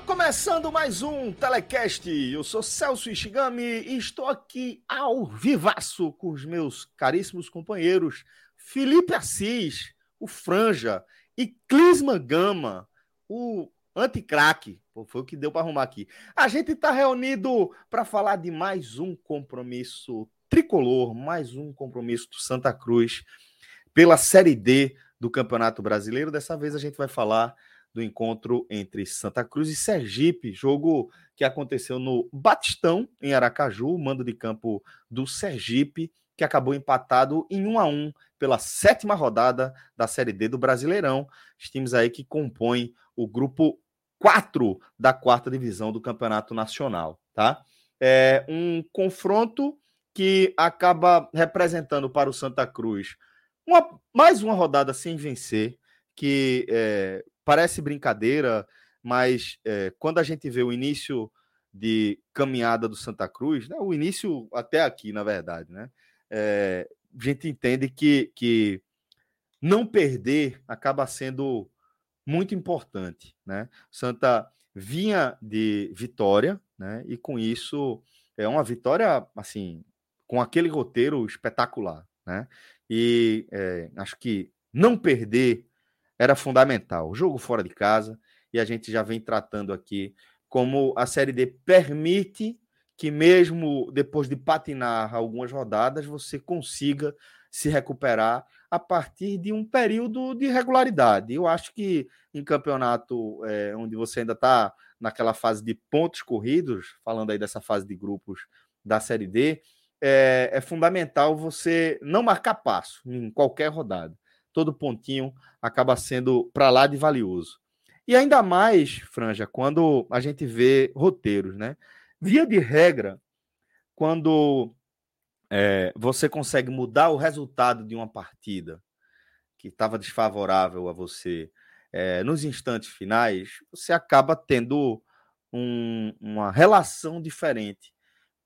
Começando mais um Telecast. Eu sou Celso Ishigami e estou aqui ao vivaço com os meus caríssimos companheiros Felipe Assis, o Franja, e Clisman Gama, o anticraque. Foi o que deu para arrumar aqui. A gente está reunido para falar de mais um compromisso tricolor, mais um compromisso do Santa Cruz pela Série D do Campeonato Brasileiro. Dessa vez a gente vai falar do encontro entre Santa Cruz e Sergipe, jogo que aconteceu no Batistão, em Aracaju, mando de campo do Sergipe, que acabou empatado em 1 a 1 pela sétima rodada da Série D do Brasileirão. Os times aí que compõem o grupo 4 da quarta divisão do Campeonato Nacional, tá? É um confronto que acaba representando para o Santa Cruz uma, mais uma rodada sem vencer, que é, parece brincadeira, mas é, quando a gente vê o início de caminhada do Santa Cruz, né, o início até aqui, na verdade, né, é, a gente entende que, que não perder acaba sendo muito importante. Né? Santa vinha de vitória, né, e com isso é uma vitória assim com aquele roteiro espetacular, né? E é, acho que não perder era fundamental. Jogo fora de casa, e a gente já vem tratando aqui como a Série D permite que, mesmo depois de patinar algumas rodadas, você consiga se recuperar a partir de um período de regularidade. Eu acho que em campeonato é, onde você ainda está naquela fase de pontos corridos, falando aí dessa fase de grupos da Série D, é, é fundamental você não marcar passo em qualquer rodada todo pontinho acaba sendo para lá de valioso. E ainda mais, Franja, quando a gente vê roteiros, né? Via de regra, quando é, você consegue mudar o resultado de uma partida que estava desfavorável a você é, nos instantes finais, você acaba tendo um, uma relação diferente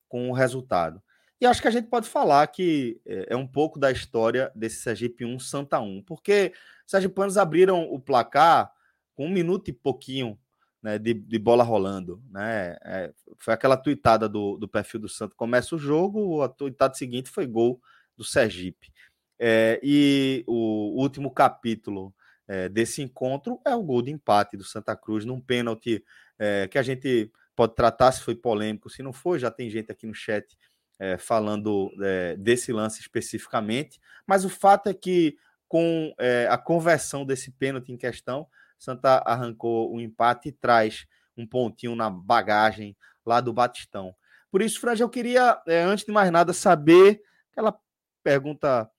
com o resultado. E acho que a gente pode falar que é, é um pouco da história desse Sergipe 1 Santa 1, porque os sergipanos abriram o placar com um minuto e pouquinho né, de, de, bola rolando. Né? É, foi aquela tuitada do, do perfil do Santo. Começa o jogo, a tuitada seguinte foi gol do Sergipe. É, e o último capítulo é, desse encontro é o gol de empate do Santa Cruz num pênalti é, que a gente pode tratar se foi polêmico, se não foi, já tem gente aqui no chat é, falando é, desse lance especificamente, mas o fato é que com é, a conversão desse pênalti em questão, Santa arrancou o empate e traz um pontinho na bagagem lá do Batistão. Por isso, Franja, eu queria, antes de mais nada, saber aquela pergunta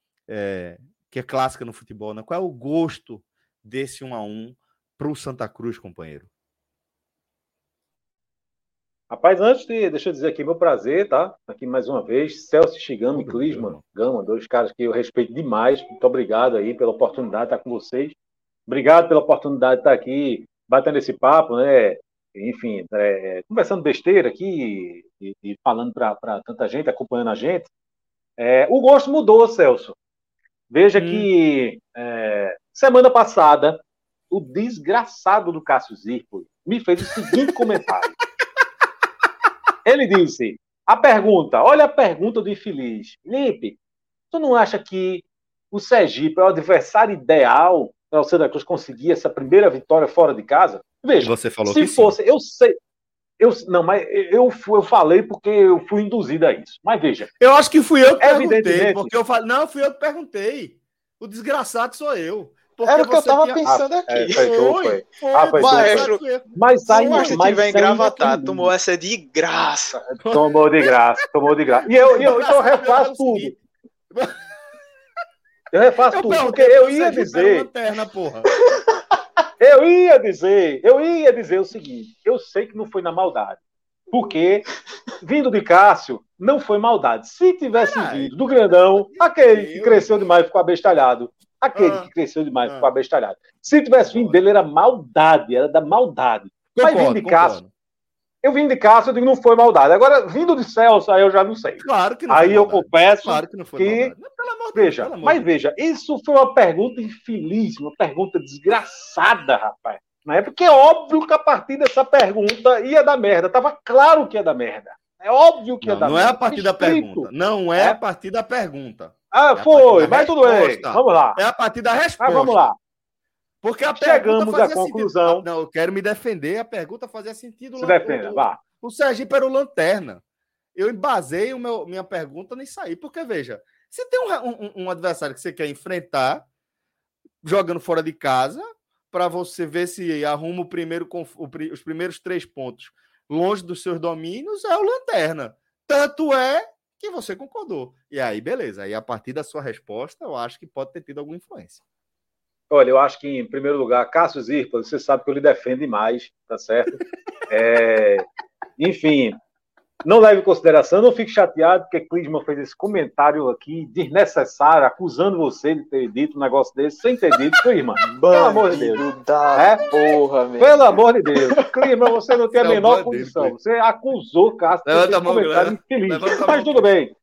que é clássica no futebol, né? qual é o gosto desse 1 a 1 para o Santa Cruz, companheiro? Rapaz, antes de. Deixa eu dizer aqui, meu prazer, tá? Aqui mais uma vez. Celso Shigami e Clisman Gama, dois caras que eu respeito demais. Muito obrigado aí pela oportunidade de estar com vocês. Obrigado pela oportunidade de estar aqui batendo esse papo, né? Enfim, é, conversando besteira aqui e, e falando para tanta gente, acompanhando a gente. É, o gosto mudou, Celso. Veja hum. que é, semana passada, o desgraçado do Cássio Zirpoli me fez o seguinte comentário. Ele disse: a pergunta, olha a pergunta do infeliz. Felipe, tu não acha que o Sergipe é o adversário ideal para o Santa Cruz conseguir essa primeira vitória fora de casa? Veja, Você falou se fosse, sim. eu sei. Eu, não, mas eu, eu falei porque eu fui induzido a isso. Mas veja. Eu acho que fui eu que perguntei. Porque eu falei, não, fui eu que perguntei. O desgraçado sou eu. Porque Era o que eu tava tinha... pensando ah, aqui. É, foi, foi, foi. foi. Ah, foi Maestro, mas ainda, se mas tiver engravatado, tomou essa de graça. Tomou de graça, tomou de graça. E eu, eu, então eu refaço tudo. Eu refaço eu tudo, porque eu ia dizer. Lanterna, porra. Eu ia dizer, eu ia dizer o seguinte: eu sei que não foi na maldade. Porque, vindo de Cássio, não foi maldade. Se tivesse vindo do grandão, aquele que cresceu demais ficou abestalhado. Aquele ah, que cresceu demais ah, ficou abestalhado. Se tivesse vindo dele, era maldade, era da maldade. Concordo, Mas vindo de Cássio, eu vim de Cássio, eu digo, não foi maldade. Agora, vindo de Celso, aí eu já não sei. Claro que não Aí eu maldade. confesso claro que, não foi que... veja, mas veja, isso foi uma pergunta infeliz, uma pergunta desgraçada, rapaz. Né? Porque é óbvio que a partir dessa pergunta ia dar merda. Tava claro que ia dar merda. É óbvio que ia não, dar não merda. Não é a partir da pergunta. Não é, é, a partir da pergunta. Ah, é foi, mas tudo bem. Vamos lá. É a partir da resposta. Mas vamos lá. Porque a Chegamos à conclusão. Sentido. Não, eu quero me defender. A pergunta fazia sentido. Se defenda, vá. O Sergipe era o lanterna. Eu embasei o meu, minha pergunta nisso aí. Porque, veja, se tem um, um, um adversário que você quer enfrentar, jogando fora de casa, para você ver se arruma o primeiro, os primeiros três pontos longe dos seus domínios, é o lanterna. Tanto é que você concordou. E aí, beleza. Aí, a partir da sua resposta, eu acho que pode ter tido alguma influência. Olha, eu acho que, em primeiro lugar, Cássio Zirpa, você sabe que eu lhe defendo demais, tá certo? É, enfim, não leve em consideração, não fique chateado porque Clisman fez esse comentário aqui desnecessário, acusando você de ter dito um negócio desse sem ter dito, Clisman. Pelo amor de Deus. Da é? porra, velho. Pelo amor de Deus. Clisman, você não tem a menor condição. Você acusou Cássio de ter comentário infeliz. Mas tudo bem.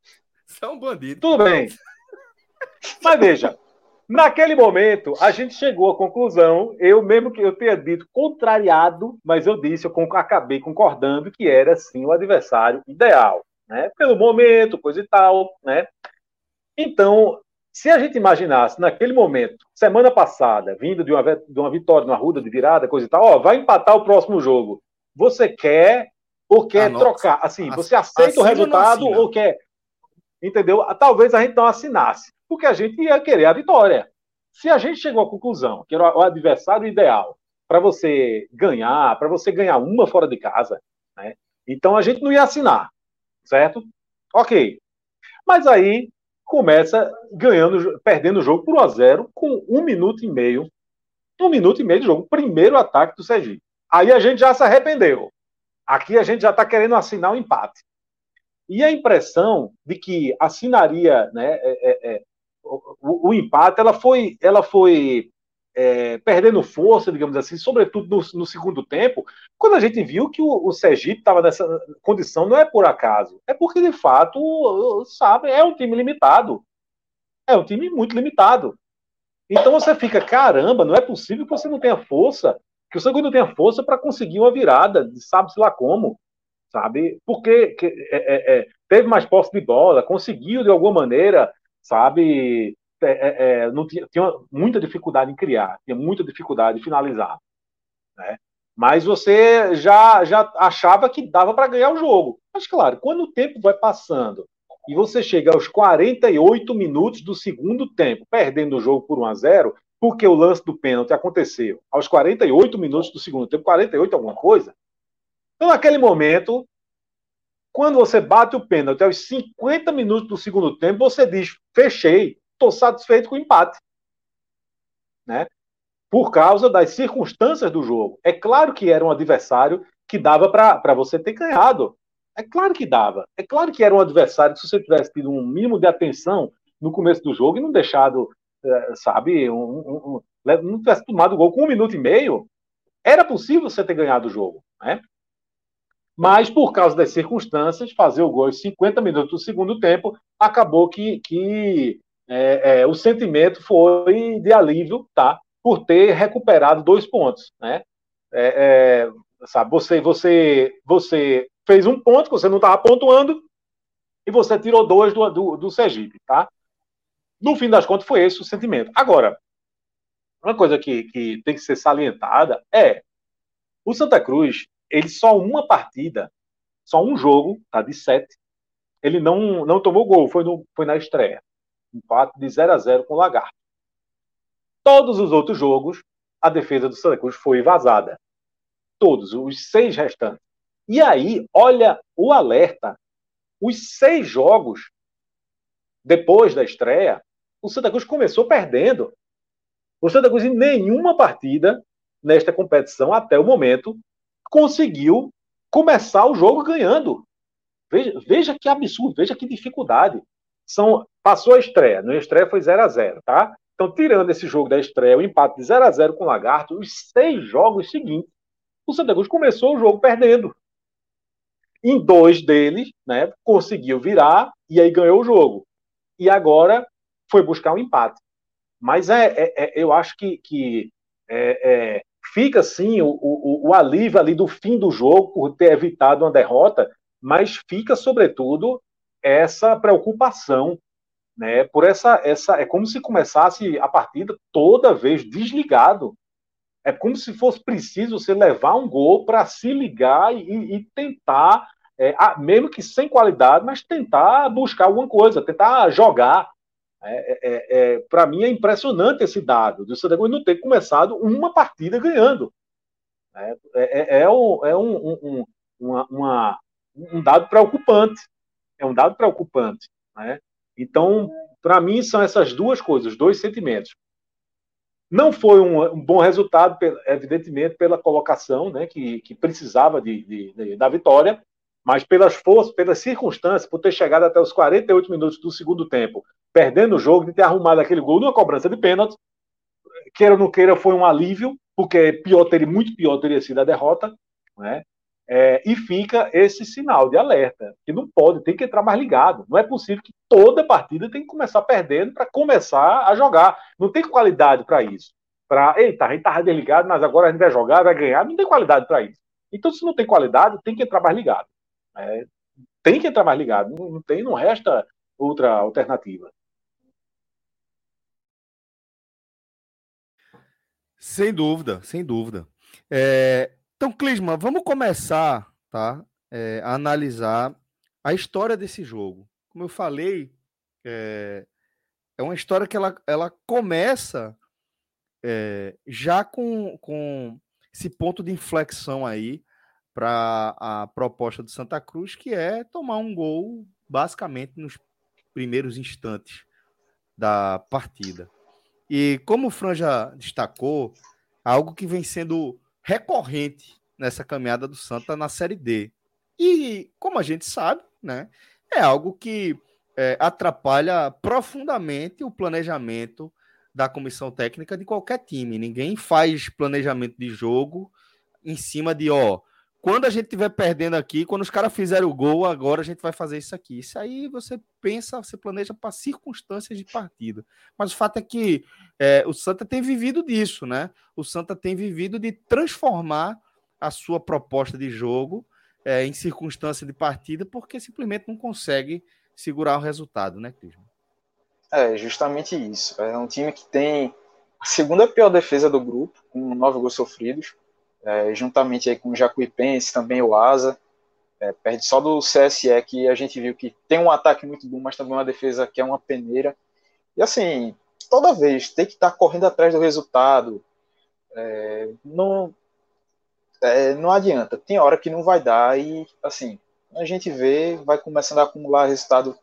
Você é um bandido. Tudo bem. Mas veja, Naquele momento, a gente chegou à conclusão, eu mesmo que eu tenha dito contrariado, mas eu disse, eu acabei concordando que era sim o adversário ideal, né? Pelo momento, coisa e tal, né? Então, se a gente imaginasse naquele momento, semana passada, vindo de uma, de uma vitória, uma ruda de virada, coisa e tal, ó, vai empatar o próximo jogo. Você quer ou quer trocar? Assim, você aceita o resultado ou quer? Entendeu? Talvez a gente não assinasse porque a gente ia querer a vitória. Se a gente chegou à conclusão que era o adversário ideal para você ganhar, para você ganhar uma fora de casa, né? então a gente não ia assinar, certo? Ok. Mas aí começa ganhando, perdendo o jogo por 1 a 0 com um minuto e meio, um minuto e meio de jogo, primeiro ataque do Sergipe. Aí a gente já se arrependeu. Aqui a gente já está querendo assinar o um empate. E a impressão de que assinaria né, é, é, é o, o, empate, ela foi, ela foi é, perdendo força, digamos assim, sobretudo no, no, segundo tempo, quando a gente viu que o, o Sergipe estava nessa condição, não é por acaso, é porque de fato, sabe, é um time limitado. É um time muito limitado. Então você fica, caramba, não é possível que você não tenha força, que o segundo não tenha força para conseguir uma virada, sabe-se lá como, sabe? Porque que, é, é, é, teve mais posse de bola, conseguiu de alguma maneira sabe? É, é, é, não tinha, tinha muita dificuldade em criar, tinha muita dificuldade em finalizar, né? Mas você já, já achava que dava para ganhar o jogo. Mas, claro, quando o tempo vai passando e você chega aos 48 minutos do segundo tempo, perdendo o jogo por 1 a 0 porque o lance do pênalti aconteceu aos 48 minutos do segundo tempo, 48 alguma coisa. Então, naquele momento, quando você bate o pênalti aos 50 minutos do segundo tempo, você diz: fechei, estou satisfeito com o empate. Né? Por causa das circunstâncias do jogo. É claro que era um adversário que dava para você ter ganhado. É claro que dava. É claro que era um adversário que, se você tivesse tido um mínimo de atenção no começo do jogo e não deixado, eh, sabe, um, um, um, não tivesse tomado o gol com um minuto e meio, era possível você ter ganhado o jogo. Né? Mas, por causa das circunstâncias, fazer o gol em 50 minutos do segundo tempo, acabou que, que é, é, o sentimento foi de alívio, tá? Por ter recuperado dois pontos, né? É, é sabe, você, você, você fez um ponto que você não estava pontuando e você tirou dois do, do, do Sergipe, tá? No fim das contas, foi esse o sentimento. Agora, uma coisa que, que tem que ser salientada é o Santa Cruz ele só uma partida, só um jogo, tá, de sete, ele não, não tomou gol, foi, no, foi na estreia. Empate de 0 a 0 com o Lagarto. Todos os outros jogos, a defesa do Santa Cruz foi vazada. Todos, os seis restantes. E aí, olha o alerta. Os seis jogos depois da estreia, o Santa Cruz começou perdendo. O Santa Cruz, em nenhuma partida nesta competição, até o momento, conseguiu começar o jogo ganhando. Veja, veja que absurdo, veja que dificuldade. São, passou a estreia, no estreia foi 0 a 0 tá? Então, tirando esse jogo da estreia, o empate de 0 a 0 com o Lagarto, os seis jogos seguintes, o Santa Cruz começou o jogo perdendo. Em dois deles, né, conseguiu virar e aí ganhou o jogo. E agora foi buscar um empate. Mas é, é, é eu acho que, que é, é fica assim o, o, o alívio ali do fim do jogo por ter evitado uma derrota, mas fica sobretudo essa preocupação né? Por essa, essa, é como se começasse a partida toda vez desligado. É como se fosse preciso você levar um gol para se ligar e, e tentar, é, mesmo que sem qualidade, mas tentar buscar alguma coisa, tentar jogar. É, é, é, é para mim é impressionante esse dado do Santa Cruz não ter começado uma partida ganhando. É, é, é um, é um, um, uma, uma, um dado preocupante. É um dado preocupante. Né? Então, para mim, são essas duas coisas, dois sentimentos. Não foi um, um bom resultado, evidentemente, pela colocação, né, que, que precisava de, de, de, da vitória, mas pelas forças, pelas circunstâncias, por ter chegado até os 48 minutos do segundo tempo, perdendo o jogo, de ter arrumado aquele gol numa cobrança de pênalti, queira ou não queira, foi um alívio, porque pior teria, muito pior teria sido a derrota, né? É, e fica esse sinal de alerta, que não pode, tem que entrar mais ligado. Não é possível que toda partida tem que começar perdendo para começar a jogar. Não tem qualidade para isso. Para, eita, a gente estava desligado, mas agora a gente vai jogar, vai ganhar. Não tem qualidade para isso. Então, se não tem qualidade, tem que entrar mais ligado. É, tem que entrar mais ligado. Não, tem, não resta outra alternativa. Sem dúvida, sem dúvida. É, então, Clisma, vamos começar tá, é, a analisar a história desse jogo. Como eu falei, é, é uma história que ela, ela começa é, já com, com esse ponto de inflexão aí para a proposta do Santa Cruz, que é tomar um gol basicamente nos primeiros instantes da partida. E como o Fran já destacou, algo que vem sendo recorrente nessa caminhada do Santa na Série D. E, como a gente sabe, né, é algo que é, atrapalha profundamente o planejamento da comissão técnica de qualquer time. Ninguém faz planejamento de jogo em cima de, ó, quando a gente estiver perdendo aqui, quando os caras fizerem o gol, agora a gente vai fazer isso aqui. Isso aí você pensa, você planeja para circunstâncias de partida. Mas o fato é que é, o Santa tem vivido disso, né? O Santa tem vivido de transformar a sua proposta de jogo é, em circunstância de partida, porque simplesmente não consegue segurar o resultado, né, Clisman? É, justamente isso. É um time que tem a segunda pior defesa do grupo, com nove gols sofridos é, juntamente aí com o Jacuipense, também o Asa, é, perde só do CSE, que a gente viu que tem um ataque muito bom, mas também uma defesa que é uma peneira. E assim, toda vez tem que estar tá correndo atrás do resultado. É, não, é, não adianta, tem hora que não vai dar e assim, a gente vê, vai começando a acumular resultado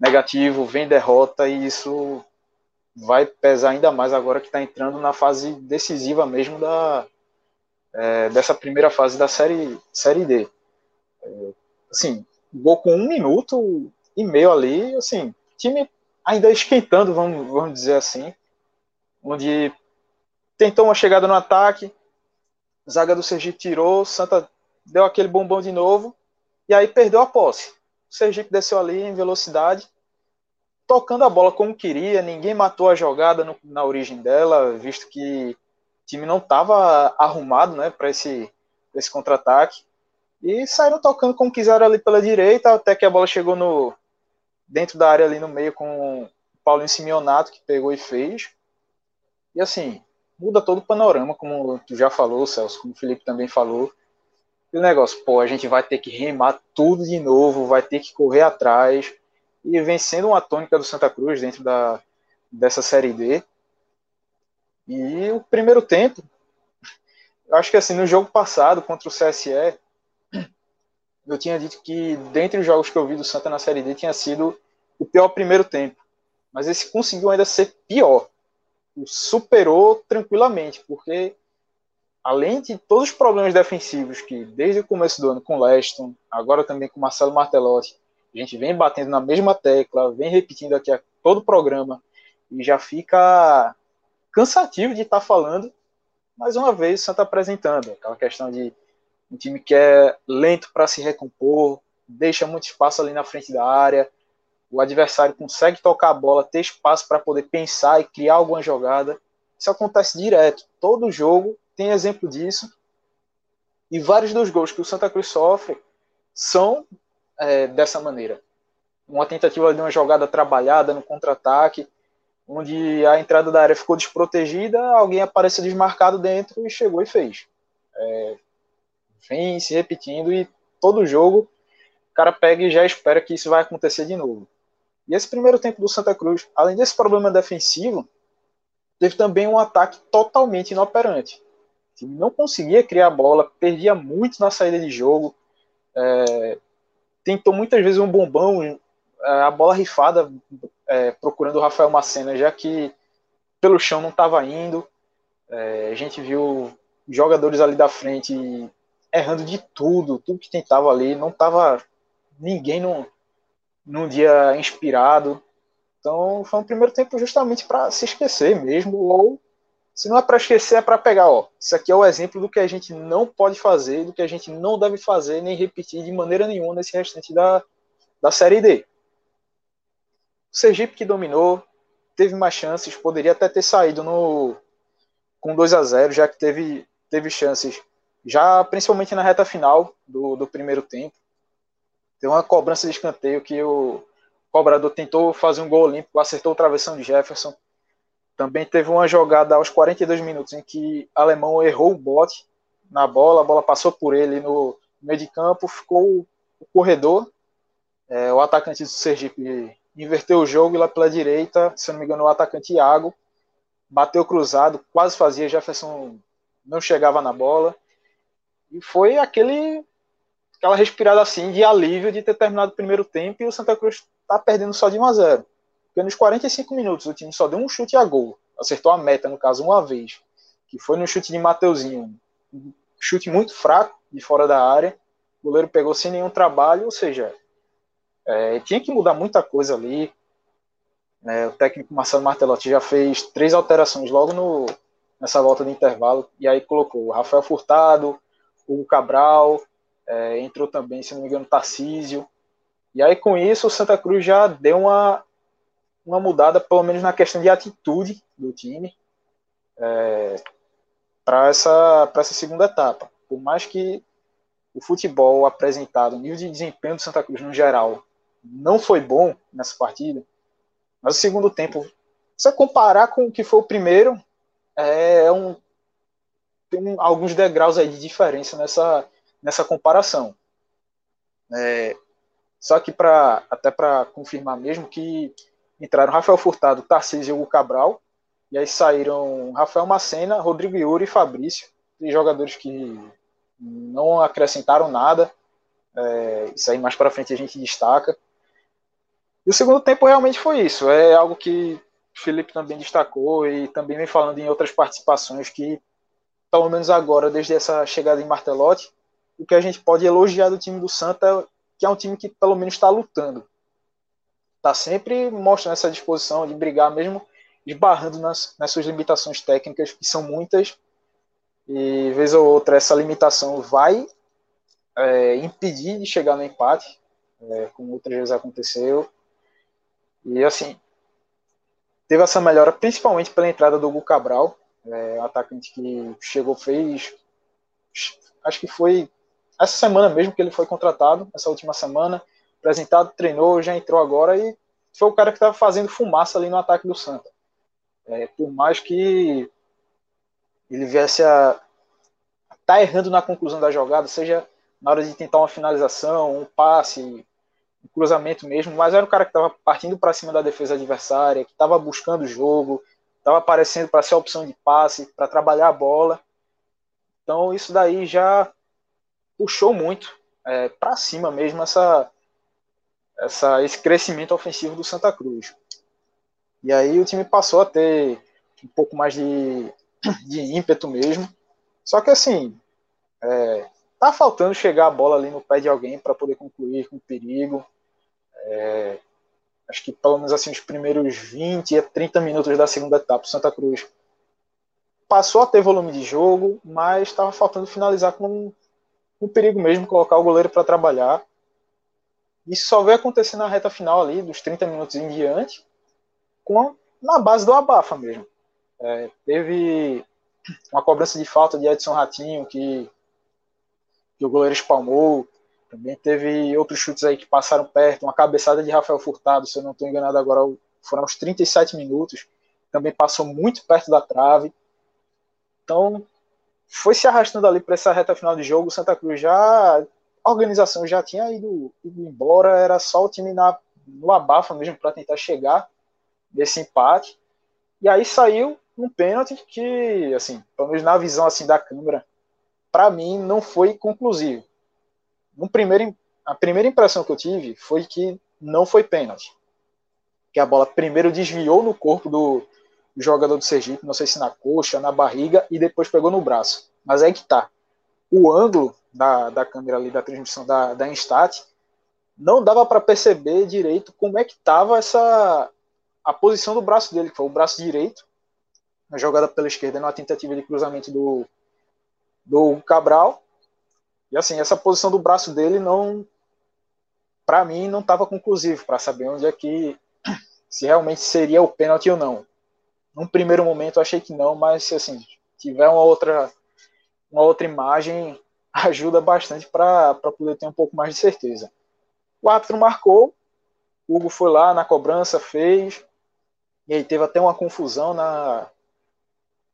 negativo, vem derrota e isso vai pesar ainda mais agora que está entrando na fase decisiva mesmo da, é, dessa primeira fase da série, série D. É, assim, gol com um minuto e meio ali, assim, time ainda esquentando, vamos, vamos dizer assim, onde tentou uma chegada no ataque, zaga do Sergipe tirou, Santa deu aquele bombom de novo, e aí perdeu a posse. O Sergipe desceu ali em velocidade, tocando a bola como queria, ninguém matou a jogada no, na origem dela, visto que time não estava arrumado né, para esse, esse contra-ataque. E saíram tocando como quiseram ali pela direita, até que a bola chegou no dentro da área ali no meio com o Paulinho Simeonato, que pegou e fez. E assim, muda todo o panorama, como tu já falou, Celso, como o Felipe também falou. E o negócio, pô, a gente vai ter que remar tudo de novo, vai ter que correr atrás. E vencendo uma tônica do Santa Cruz dentro da, dessa Série D, E o primeiro tempo, eu acho que assim, no jogo passado contra o CSE, eu tinha dito que dentre os jogos que eu vi do Santa na Série D tinha sido o pior primeiro tempo. Mas esse conseguiu ainda ser pior. O superou tranquilamente, porque além de todos os problemas defensivos que desde o começo do ano com o Leston, agora também com Marcelo Martelotti, a gente vem batendo na mesma tecla, vem repetindo aqui a todo o programa e já fica cansativo de estar tá falando mais uma vez o Santa apresentando aquela questão de um time que é lento para se recompor, deixa muito espaço ali na frente da área, o adversário consegue tocar a bola, ter espaço para poder pensar e criar alguma jogada. Isso acontece direto. Todo jogo tem exemplo disso. E vários dos gols que o Santa Cruz sofre são é, dessa maneira. Uma tentativa de uma jogada trabalhada no contra-ataque, onde a entrada da área ficou desprotegida, alguém apareceu desmarcado dentro e chegou e fez. É, vem se repetindo e todo jogo o cara pega e já espera que isso vai acontecer de novo. E esse primeiro tempo do Santa Cruz, além desse problema defensivo, teve também um ataque totalmente inoperante. Não conseguia criar bola, perdia muito na saída de jogo, é, tentou muitas vezes um bombão, a bola rifada é, procurando o Rafael Macena, já que pelo chão não estava indo. É, a gente viu jogadores ali da frente errando de tudo, tudo que tentava ali, não estava ninguém num, num dia inspirado. Então foi um primeiro tempo justamente para se esquecer mesmo, ou se não é para esquecer, é para pegar, ó. Isso aqui é o exemplo do que a gente não pode fazer, do que a gente não deve fazer, nem repetir de maneira nenhuma nesse restante da, da Série D. O Sergipe que dominou, teve mais chances, poderia até ter saído no com 2 a 0 já que teve, teve chances, já principalmente na reta final do, do primeiro tempo. Tem uma cobrança de escanteio que o cobrador tentou fazer um gol olímpico, acertou o travessão de Jefferson. Também teve uma jogada aos 42 minutos em que o alemão errou o bote na bola, a bola passou por ele no meio de campo, ficou o corredor, é, o atacante do Sergipe inverteu o jogo e lá pela direita, se não me engano, o atacante Iago bateu cruzado, quase fazia, Jefferson não chegava na bola. E foi aquele aquela respirada assim de alívio de ter terminado o primeiro tempo e o Santa Cruz tá perdendo só de 1 a 0. Porque nos 45 minutos o time só deu um chute a gol, acertou a meta no caso uma vez, que foi no chute de Mateuzinho, um chute muito fraco de fora da área. O goleiro pegou sem nenhum trabalho, ou seja, é, tinha que mudar muita coisa ali. É, o técnico Marcelo Martelotti já fez três alterações logo no, nessa volta de intervalo, e aí colocou o Rafael Furtado, o Cabral, é, entrou também, se não me engano, Tarcísio. E aí, com isso, o Santa Cruz já deu uma, uma mudada, pelo menos na questão de atitude do time, é, para essa, essa segunda etapa. Por mais que o futebol apresentado, o nível de desempenho do Santa Cruz no geral, não foi bom nessa partida, mas o segundo tempo, se comparar com o que foi o primeiro, é um, tem alguns degraus aí de diferença nessa, nessa comparação. É, só que para até para confirmar mesmo que entraram Rafael Furtado, Tarcísio e Hugo Cabral, e aí saíram Rafael Macena, Rodrigo Yuri e Fabrício, três jogadores que não acrescentaram nada. É, isso aí mais para frente a gente destaca. E o segundo tempo realmente foi isso. É algo que o Felipe também destacou e também vem falando em outras participações que, pelo menos agora, desde essa chegada em Martelotti, o que a gente pode elogiar do time do Santa, que é um time que pelo menos está lutando. Está sempre mostrando essa disposição de brigar, mesmo esbarrando nas, nas suas limitações técnicas, que são muitas, e vez ou outra essa limitação vai é, impedir de chegar no empate, é, como outras vezes aconteceu. E assim, teve essa melhora principalmente pela entrada do Hugo Cabral, é, um atacante que chegou, fez, acho que foi essa semana mesmo que ele foi contratado, essa última semana, apresentado, treinou, já entrou agora e foi o cara que estava fazendo fumaça ali no ataque do Santa. É, por mais que ele viesse a tá errando na conclusão da jogada, seja na hora de tentar uma finalização, um passe, cruzamento mesmo, mas era o cara que estava partindo para cima da defesa adversária, que estava buscando o jogo, estava aparecendo para ser opção de passe, para trabalhar a bola. Então isso daí já puxou muito é, para cima mesmo essa, essa, esse crescimento ofensivo do Santa Cruz. E aí o time passou a ter um pouco mais de, de ímpeto mesmo. Só que assim, é, tá faltando chegar a bola ali no pé de alguém para poder concluir com perigo. É, acho que pelo menos assim os primeiros 20 a 30 minutos da segunda etapa, o Santa Cruz passou a ter volume de jogo, mas estava faltando finalizar com, com perigo mesmo, colocar o goleiro para trabalhar. Isso só veio acontecer na reta final ali, dos 30 minutos em diante, com, na base do abafa mesmo. É, teve uma cobrança de falta de Edson Ratinho, que, que o goleiro espalmou. Também teve outros chutes aí que passaram perto, uma cabeçada de Rafael Furtado, se eu não estou enganado agora, foram uns 37 minutos. Também passou muito perto da trave. Então, foi se arrastando ali para essa reta final de jogo. O Santa Cruz já. A organização já tinha ido, ido embora, era só o time na, no abafa mesmo para tentar chegar desse empate. E aí saiu um pênalti que, assim, pelo menos na visão assim da câmera, para mim não foi conclusivo. No primeiro, a primeira impressão que eu tive foi que não foi pênalti. Que a bola primeiro desviou no corpo do, jogador do Sergipe, não sei se na coxa, na barriga, e depois pegou no braço. Mas é que tá. O ângulo da, da câmera ali da transmissão da, da Instat não dava para perceber direito como é que tava essa a posição do braço dele, que foi o braço direito, a jogada pela esquerda numa tentativa de cruzamento do, do Cabral. E assim, essa posição do braço dele não para mim não estava conclusivo para saber onde é que se realmente seria o pênalti ou não. Num primeiro momento eu achei que não, mas assim, tiver uma outra uma outra imagem ajuda bastante para poder ter um pouco mais de certeza. O árbitro marcou, Hugo foi lá na cobrança, fez, e aí teve até uma confusão na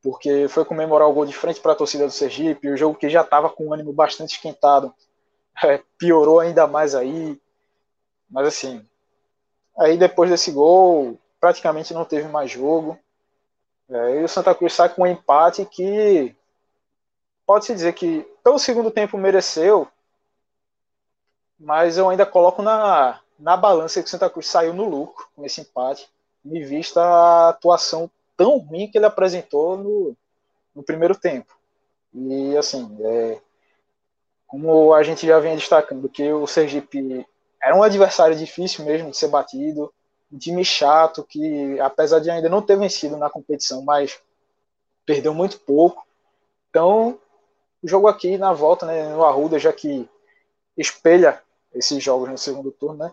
porque foi comemorar o gol de frente para a torcida do Sergipe, o jogo que já estava com o ânimo bastante esquentado, é, piorou ainda mais aí. Mas assim, aí depois desse gol, praticamente não teve mais jogo. É, e o Santa Cruz sai com um empate que pode-se dizer que pelo segundo tempo mereceu, mas eu ainda coloco na, na balança que o Santa Cruz saiu no lucro com esse empate me vista a atuação tão ruim que ele apresentou no, no primeiro tempo. E assim, é, como a gente já vem destacando, que o Sergipe era um adversário difícil mesmo de ser batido, um time chato que, apesar de ainda não ter vencido na competição, mas perdeu muito pouco. Então, o jogo aqui na volta, né, no Arruda, já que espelha esses jogos no segundo turno, né?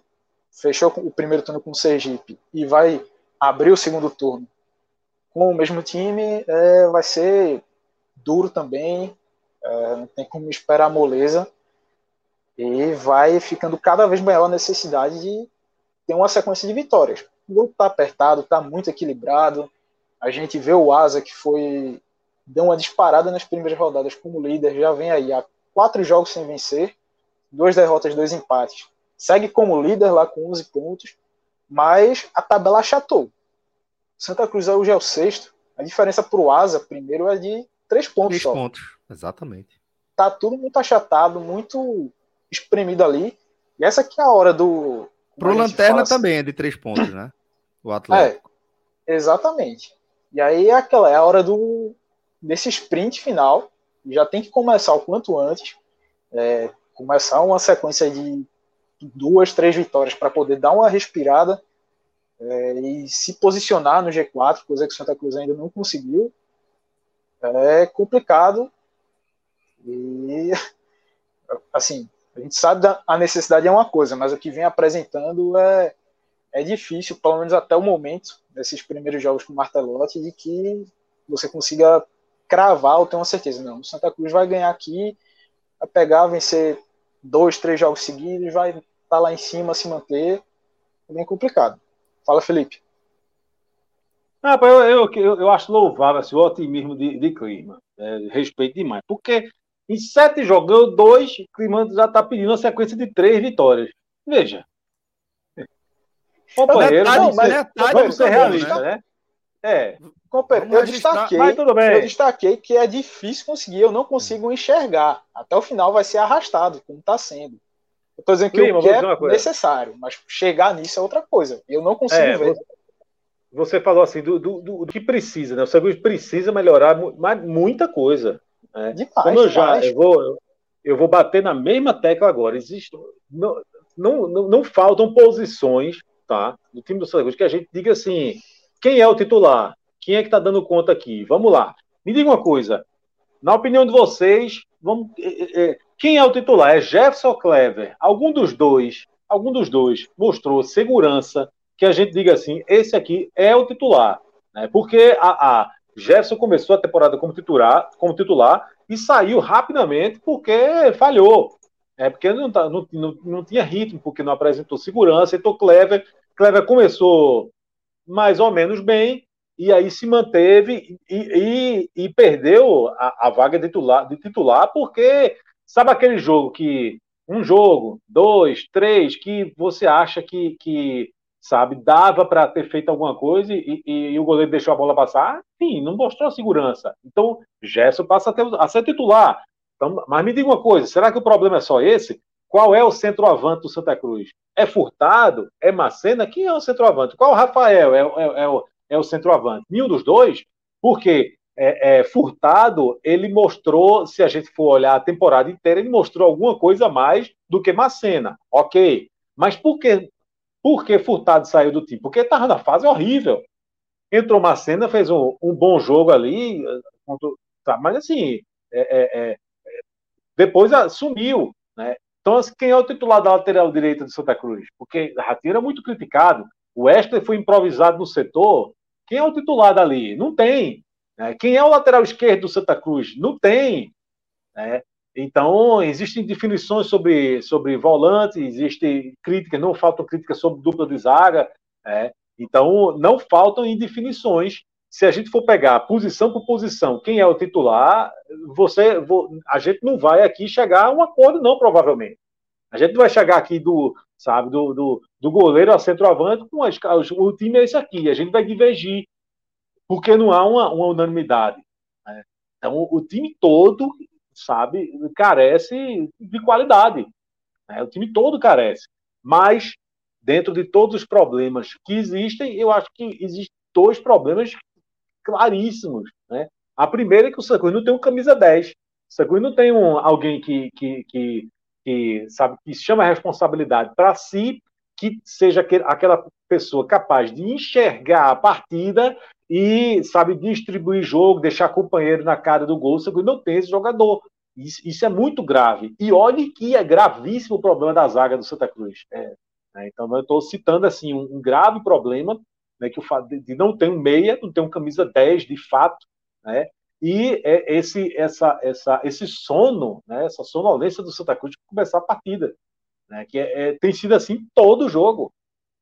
Fechou o primeiro turno com o Sergipe e vai abrir o segundo turno com o mesmo time é, vai ser duro também, é, não tem como esperar moleza, e vai ficando cada vez maior a necessidade de ter uma sequência de vitórias. O grupo está apertado, está muito equilibrado, a gente vê o Asa que foi deu uma disparada nas primeiras rodadas como líder, já vem aí há quatro jogos sem vencer, duas derrotas, dois empates. Segue como líder lá com 11 pontos, mas a tabela achatou. Santa Cruz hoje é o sexto. A diferença para o Asa, primeiro, é de três pontos três só. pontos, exatamente. Tá tudo muito achatado, muito espremido ali. E essa aqui é a hora do. Pro Lanterna assim. também é de três pontos, né? O Atlético. É, exatamente. E aí é aquela, é a hora do desse sprint final. Já tem que começar o quanto antes. É, começar uma sequência de duas, três vitórias para poder dar uma respirada é, e se posicionar no G4, coisa que o Santa Cruz ainda não conseguiu, é complicado. E, assim, a gente sabe da, a necessidade é uma coisa, mas o que vem apresentando é, é difícil, pelo menos até o momento, desses primeiros jogos com o Martelotti, de que você consiga cravar ou ter uma certeza. Não, o Santa Cruz vai ganhar aqui, vai pegar, vencer dois, três jogos seguidos, vai estar tá lá em cima, se manter. É bem complicado. Fala, Felipe. Ah, eu, eu, eu, eu acho louvável assim, o otimismo de, de clima. É, respeito demais. Porque em sete jogos, dois, o clima já está pedindo uma sequência de três vitórias. Veja. Companheiro, é detalhe, vamos ser, vamos ser realistas, né? né? É, eu destaquei, mas tudo bem. eu destaquei que é difícil conseguir, eu não consigo enxergar. Até o final vai ser arrastado, como está sendo. Eu tô dizendo que Lima, o que é necessário, mas chegar nisso é outra coisa. Eu não consigo é, ver. Você falou assim do, do, do, do que precisa, né? O São precisa melhorar mas muita coisa. Né? Demais, Como eu já eu vou, eu vou bater na mesma tecla agora. Existe, não, não, não, não faltam posições tá, do time do São que a gente diga assim: quem é o titular? Quem é que está dando conta aqui? Vamos lá. Me diga uma coisa. Na opinião de vocês, vamos, é, é, quem é o titular? É Jefferson Clever? Algum dos dois, algum dos dois mostrou segurança que a gente diga assim, esse aqui é o titular, né? Porque a, a Jefferson começou a temporada como titular, como titular e saiu rapidamente porque falhou. É porque não, tá, não, não, não tinha ritmo, porque não apresentou segurança. Então, Clever, Clever começou mais ou menos bem, e aí se manteve e, e, e perdeu a, a, vaga de titular, de titular, porque Sabe aquele jogo que um jogo, dois, três, que você acha que, que sabe, dava para ter feito alguma coisa e, e, e, o goleiro deixou a bola passar? Sim, não mostrou segurança. Então, Gerson passa a, ter, a ser titular. Então, mas me diga uma coisa: será que o problema é só esse? Qual é o centroavante do Santa Cruz? É Furtado? É Macena? Quem é o centroavante? Qual é o Rafael? É, é, é, o, é o centroavante? Nenhum dos dois? Porque é, é, Furtado, ele mostrou, se a gente for olhar a temporada inteira, ele mostrou alguma coisa a mais do que Macena, ok. Mas por que, por que Furtado saiu do time? Porque estava na fase horrível. Entrou Macena, fez um, um bom jogo ali, tá, mas assim, é, é, é depois sumiu. Né? Então, assim, quem é o titular da lateral direita de Santa Cruz? Porque Ratinho era muito criticado. O Wesley foi improvisado no setor. Quem é o titular dali? Não tem. Né? Quem é o lateral esquerdo do Santa Cruz? Não tem. Né? Então, existem definições sobre, sobre volante, existem críticas, não faltam críticas sobre dupla de zaga. Né? Então, não faltam indefinições. Se a gente for pegar posição por posição, quem é o titular, você, a gente não vai aqui chegar a um acordo, não, provavelmente. A gente não vai chegar aqui do, sabe, do, do, do goleiro a centroavante com as, o time é esse aqui. A gente vai divergir porque não há uma, uma unanimidade. Né? Então, o, time todo, sabe, carece de qualidade. Né? O time todo carece. Mas, dentro de todos os problemas que existem, eu acho que existem dois problemas claríssimos. Né? A primeira é que o Sacui não tem um camisa 10. O Sacui não tem um, alguém que, que, que, que, sabe, que chama a responsabilidade para si, que seja aquela pessoa capaz de enxergar a partida e sabe distribuir jogo, deixar companheiro na cara do gol, você não tem esse jogador. Isso, isso, é muito grave. E olhe que é gravíssimo o problema da zaga do Santa Cruz. É, né? Então eu estou citando assim um, um, grave problema, né, que o fato de não ter um meia, não ter um camisa 10 de fato, né? E é esse essa essa esse sono, né, essa sonolência do Santa Cruz começar a partida, né, que é, é, tem sido assim todo o jogo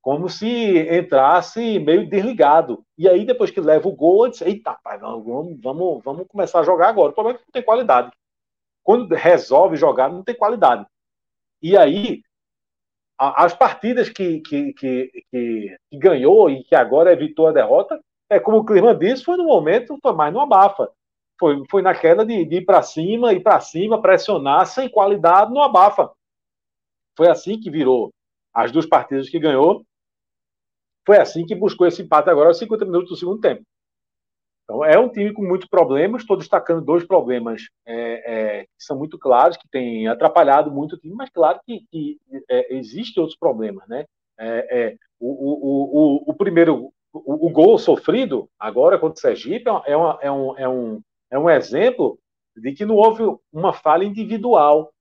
como se entrasse meio desligado. E aí, depois que leva o gol, disse, eita, pai, vamos, vamos, vamos começar a jogar agora. O problema é que não tem qualidade. Quando resolve jogar, não tem qualidade. E aí, as partidas que, que, que, que, ganhou e que agora evitou a derrota, é como o Clima disse, foi no momento, foi mais no abafa. Foi, foi naquela de, de ir para cima, ir para cima, pressionar sem qualidade no abafa. Foi assim que virou as duas partidas que ganhou foi assim que buscou esse empate agora aos 50 minutos do segundo tempo. Então, é um time com muitos problemas. Estou destacando dois problemas é, é, que são muito claros, que têm atrapalhado muito o time, mas claro que, que é, existem outros problemas. Né? É, é, o, o, o, o, primeiro, o, gol sofrido agora contra o Sergipe é, é, uma, é, um, é, um, é um exemplo de que não houve uma falha individual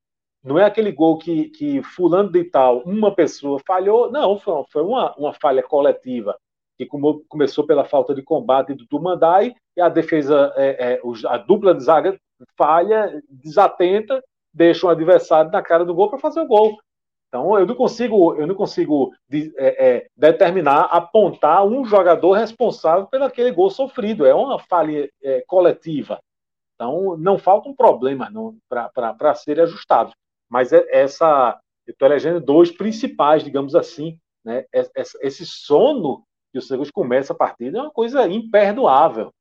não é aquele gol que, que fulano de tal, uma pessoa falhou. Não, foi, uma, uma falha coletiva, que começou pela falta de combate do Tumandai, e a defesa, é, é, a dupla de zaga falha, desatenta, deixa o adversário na cara do gol para fazer o gol. Então eu não consigo, eu não consigo é, é, determinar, apontar um jogador responsável pelo aquele gol sofrido. É uma falha é, coletiva. Então não faltam problemas para serem ajustados mas é essa, eu estou elegendo dois principais, digamos assim, né? Esse sono que o Santos começa a partida é uma coisa imperdoável.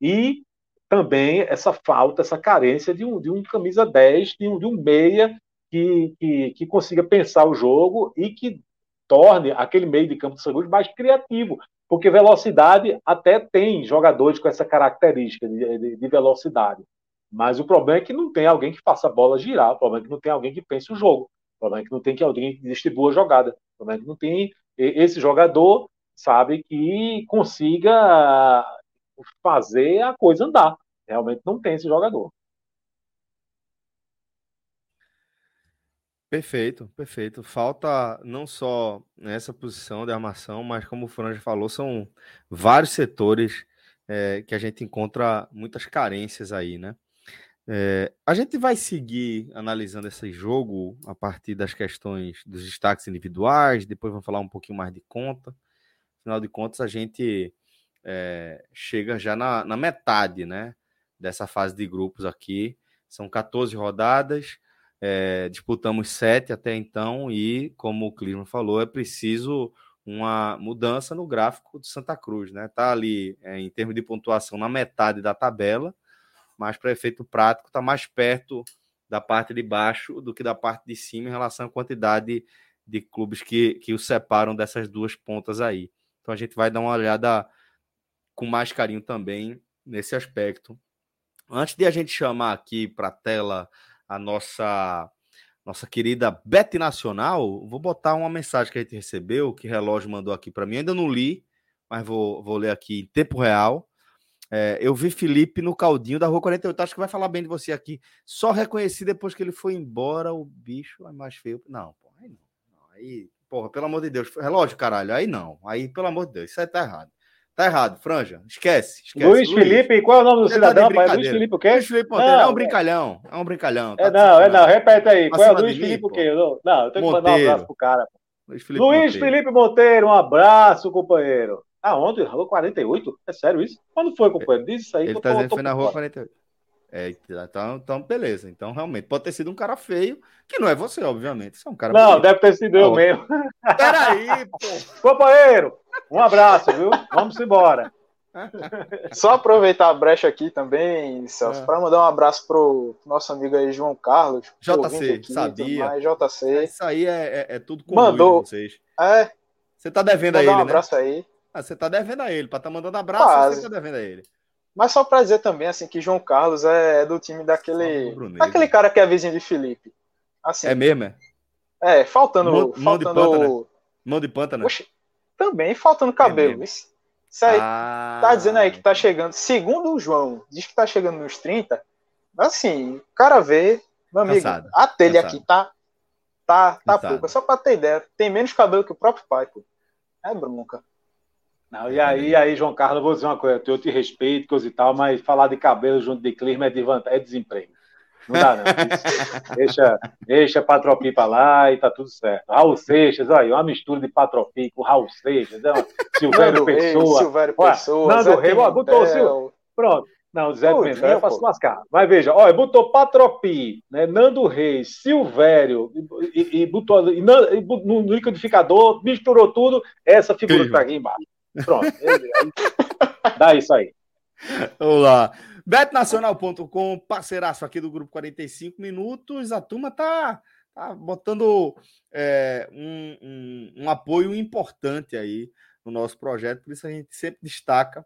E também essa falta, essa carência de um, de um camisa 10, de um, de um meia que, que, que consiga pensar o jogo e que torne aquele meio de campo do Santos mais criativo, porque velocidade até tem jogadores com essa característica de, de, de, velocidade. Mas o problema é que não tem alguém que faça a bola girar, o problema é que não tem alguém que pense o jogo, o problema é que não tem que alguém que distribua a jogada, o problema é que não tem esse jogador, sabe, que consiga fazer a coisa andar. Realmente não tem esse jogador. Perfeito, perfeito. Falta não só nessa posição de armação, mas como o Franja falou, são vários setores é, que a gente encontra muitas carências aí, né? É, a gente vai seguir analisando esse jogo a partir das questões dos destaques individuais, depois vamos falar um pouquinho mais de conta. Afinal de contas, a gente é, chega já na, na metade, né? Dessa fase de grupos aqui. São 14 rodadas é, disputamos sete até então e, como o Clima falou, é preciso uma mudança no gráfico do Santa Cruz, né? Tá ali em termos de pontuação na metade da tabela, mas para efeito prático está mais perto da parte de baixo do que da parte de cima em relação à quantidade de clubes que, que o separam dessas duas pontas aí. Então a gente vai dar uma olhada com mais carinho também nesse aspecto. Antes de a gente chamar aqui para a tela a nossa nossa querida Bet Nacional, vou botar uma mensagem que a gente recebeu, que o relógio mandou aqui para mim. Ainda não li, mas vou, vou ler aqui em tempo real. É, eu vi Felipe no caldinho da Rua 48. Acho que vai falar bem de você aqui. Só reconheci depois que ele foi embora. O bicho é mais feio. Não, porra, aí não. Aí, porra, pelo amor de Deus. Relógio, caralho. Aí não. Aí, pelo amor de Deus. Isso aí tá errado. Tá errado, Franja. Esquece. esquece. Luiz, Luiz, Felipe, qual é o nome do Você tá cidadão, tá pai? Luiz Felipe o quê? Luiz Felipe Monteiro. Não, é um brincalhão. É um brincalhão. Tá é não, é não. Repete aí. Qual é o Luiz Felipe o quê? Não, eu tenho que mandar um abraço pro cara. Luiz Felipe, Luiz Monteiro. Felipe Monteiro, um abraço, companheiro. Ah, ontem, Rua 48? É sério isso? Quando foi, companheiro? Diz isso aí. Ele tá dizendo que foi na Rua 48. É, então, então, beleza. Então, realmente, pode ter sido um cara feio, que não é você, obviamente. Você é um cara Não, feio. deve ter sido eu mesmo. Peraí, pô. Companheiro, um abraço, viu? Vamos embora. Só aproveitar a brecha aqui também, Celso, é. para mandar um abraço pro nosso amigo aí, João Carlos. JC, aqui, sabia. Mais, JC. Isso aí é, é, é tudo com Mandou. vocês. É. Você tá devendo a ele, um né? abraço né? aí. Ah, você tá devendo a ele, para tá mandando abraço, Quase. você tá devendo a ele. Mas só para dizer também, assim, que João Carlos é do time daquele. Daquele cara que é vizinho de Felipe. Assim, é mesmo, é? É, faltando. Mão, faltando... mão de pântano. Mão de pântano. Oxe, também faltando cabelo. É isso aí, ah. tá dizendo aí que tá chegando, segundo o João, diz que tá chegando nos 30. Assim, o cara vê, meu amigo, Cansado. a telha Cansado. aqui tá tá, tá pouca. Só pra ter ideia, tem menos cabelo que o próprio pai, pô. É bronca. Não, e aí, aí, João Carlos, eu vou dizer uma coisa, eu te respeito, coisa e tal, mas falar de cabelo junto de clima é, de vantagem, é desemprego. Não dá, não. deixa, deixa Patropi pra lá e tá tudo certo. Raul Seixas, olha, uma mistura de Patropi com Raul Seixas, é Silvério Pessoa. Silvério Pessoa. Nando Rei, botou o Sil... Pronto. Não, Zé Pimentel é pra se lascar. Mas veja, olha, botou Patropi, né, Nando Reis, Silvério, e, e, e botou e, no, no liquidificador, misturou tudo, essa figura que tá aqui embaixo. Pronto. dá isso aí. Vamos lá. Betnacional.com, parceiraço aqui do Grupo 45 Minutos. A turma tá, tá botando é, um, um, um, apoio importante aí no nosso projeto, por isso a gente sempre destaca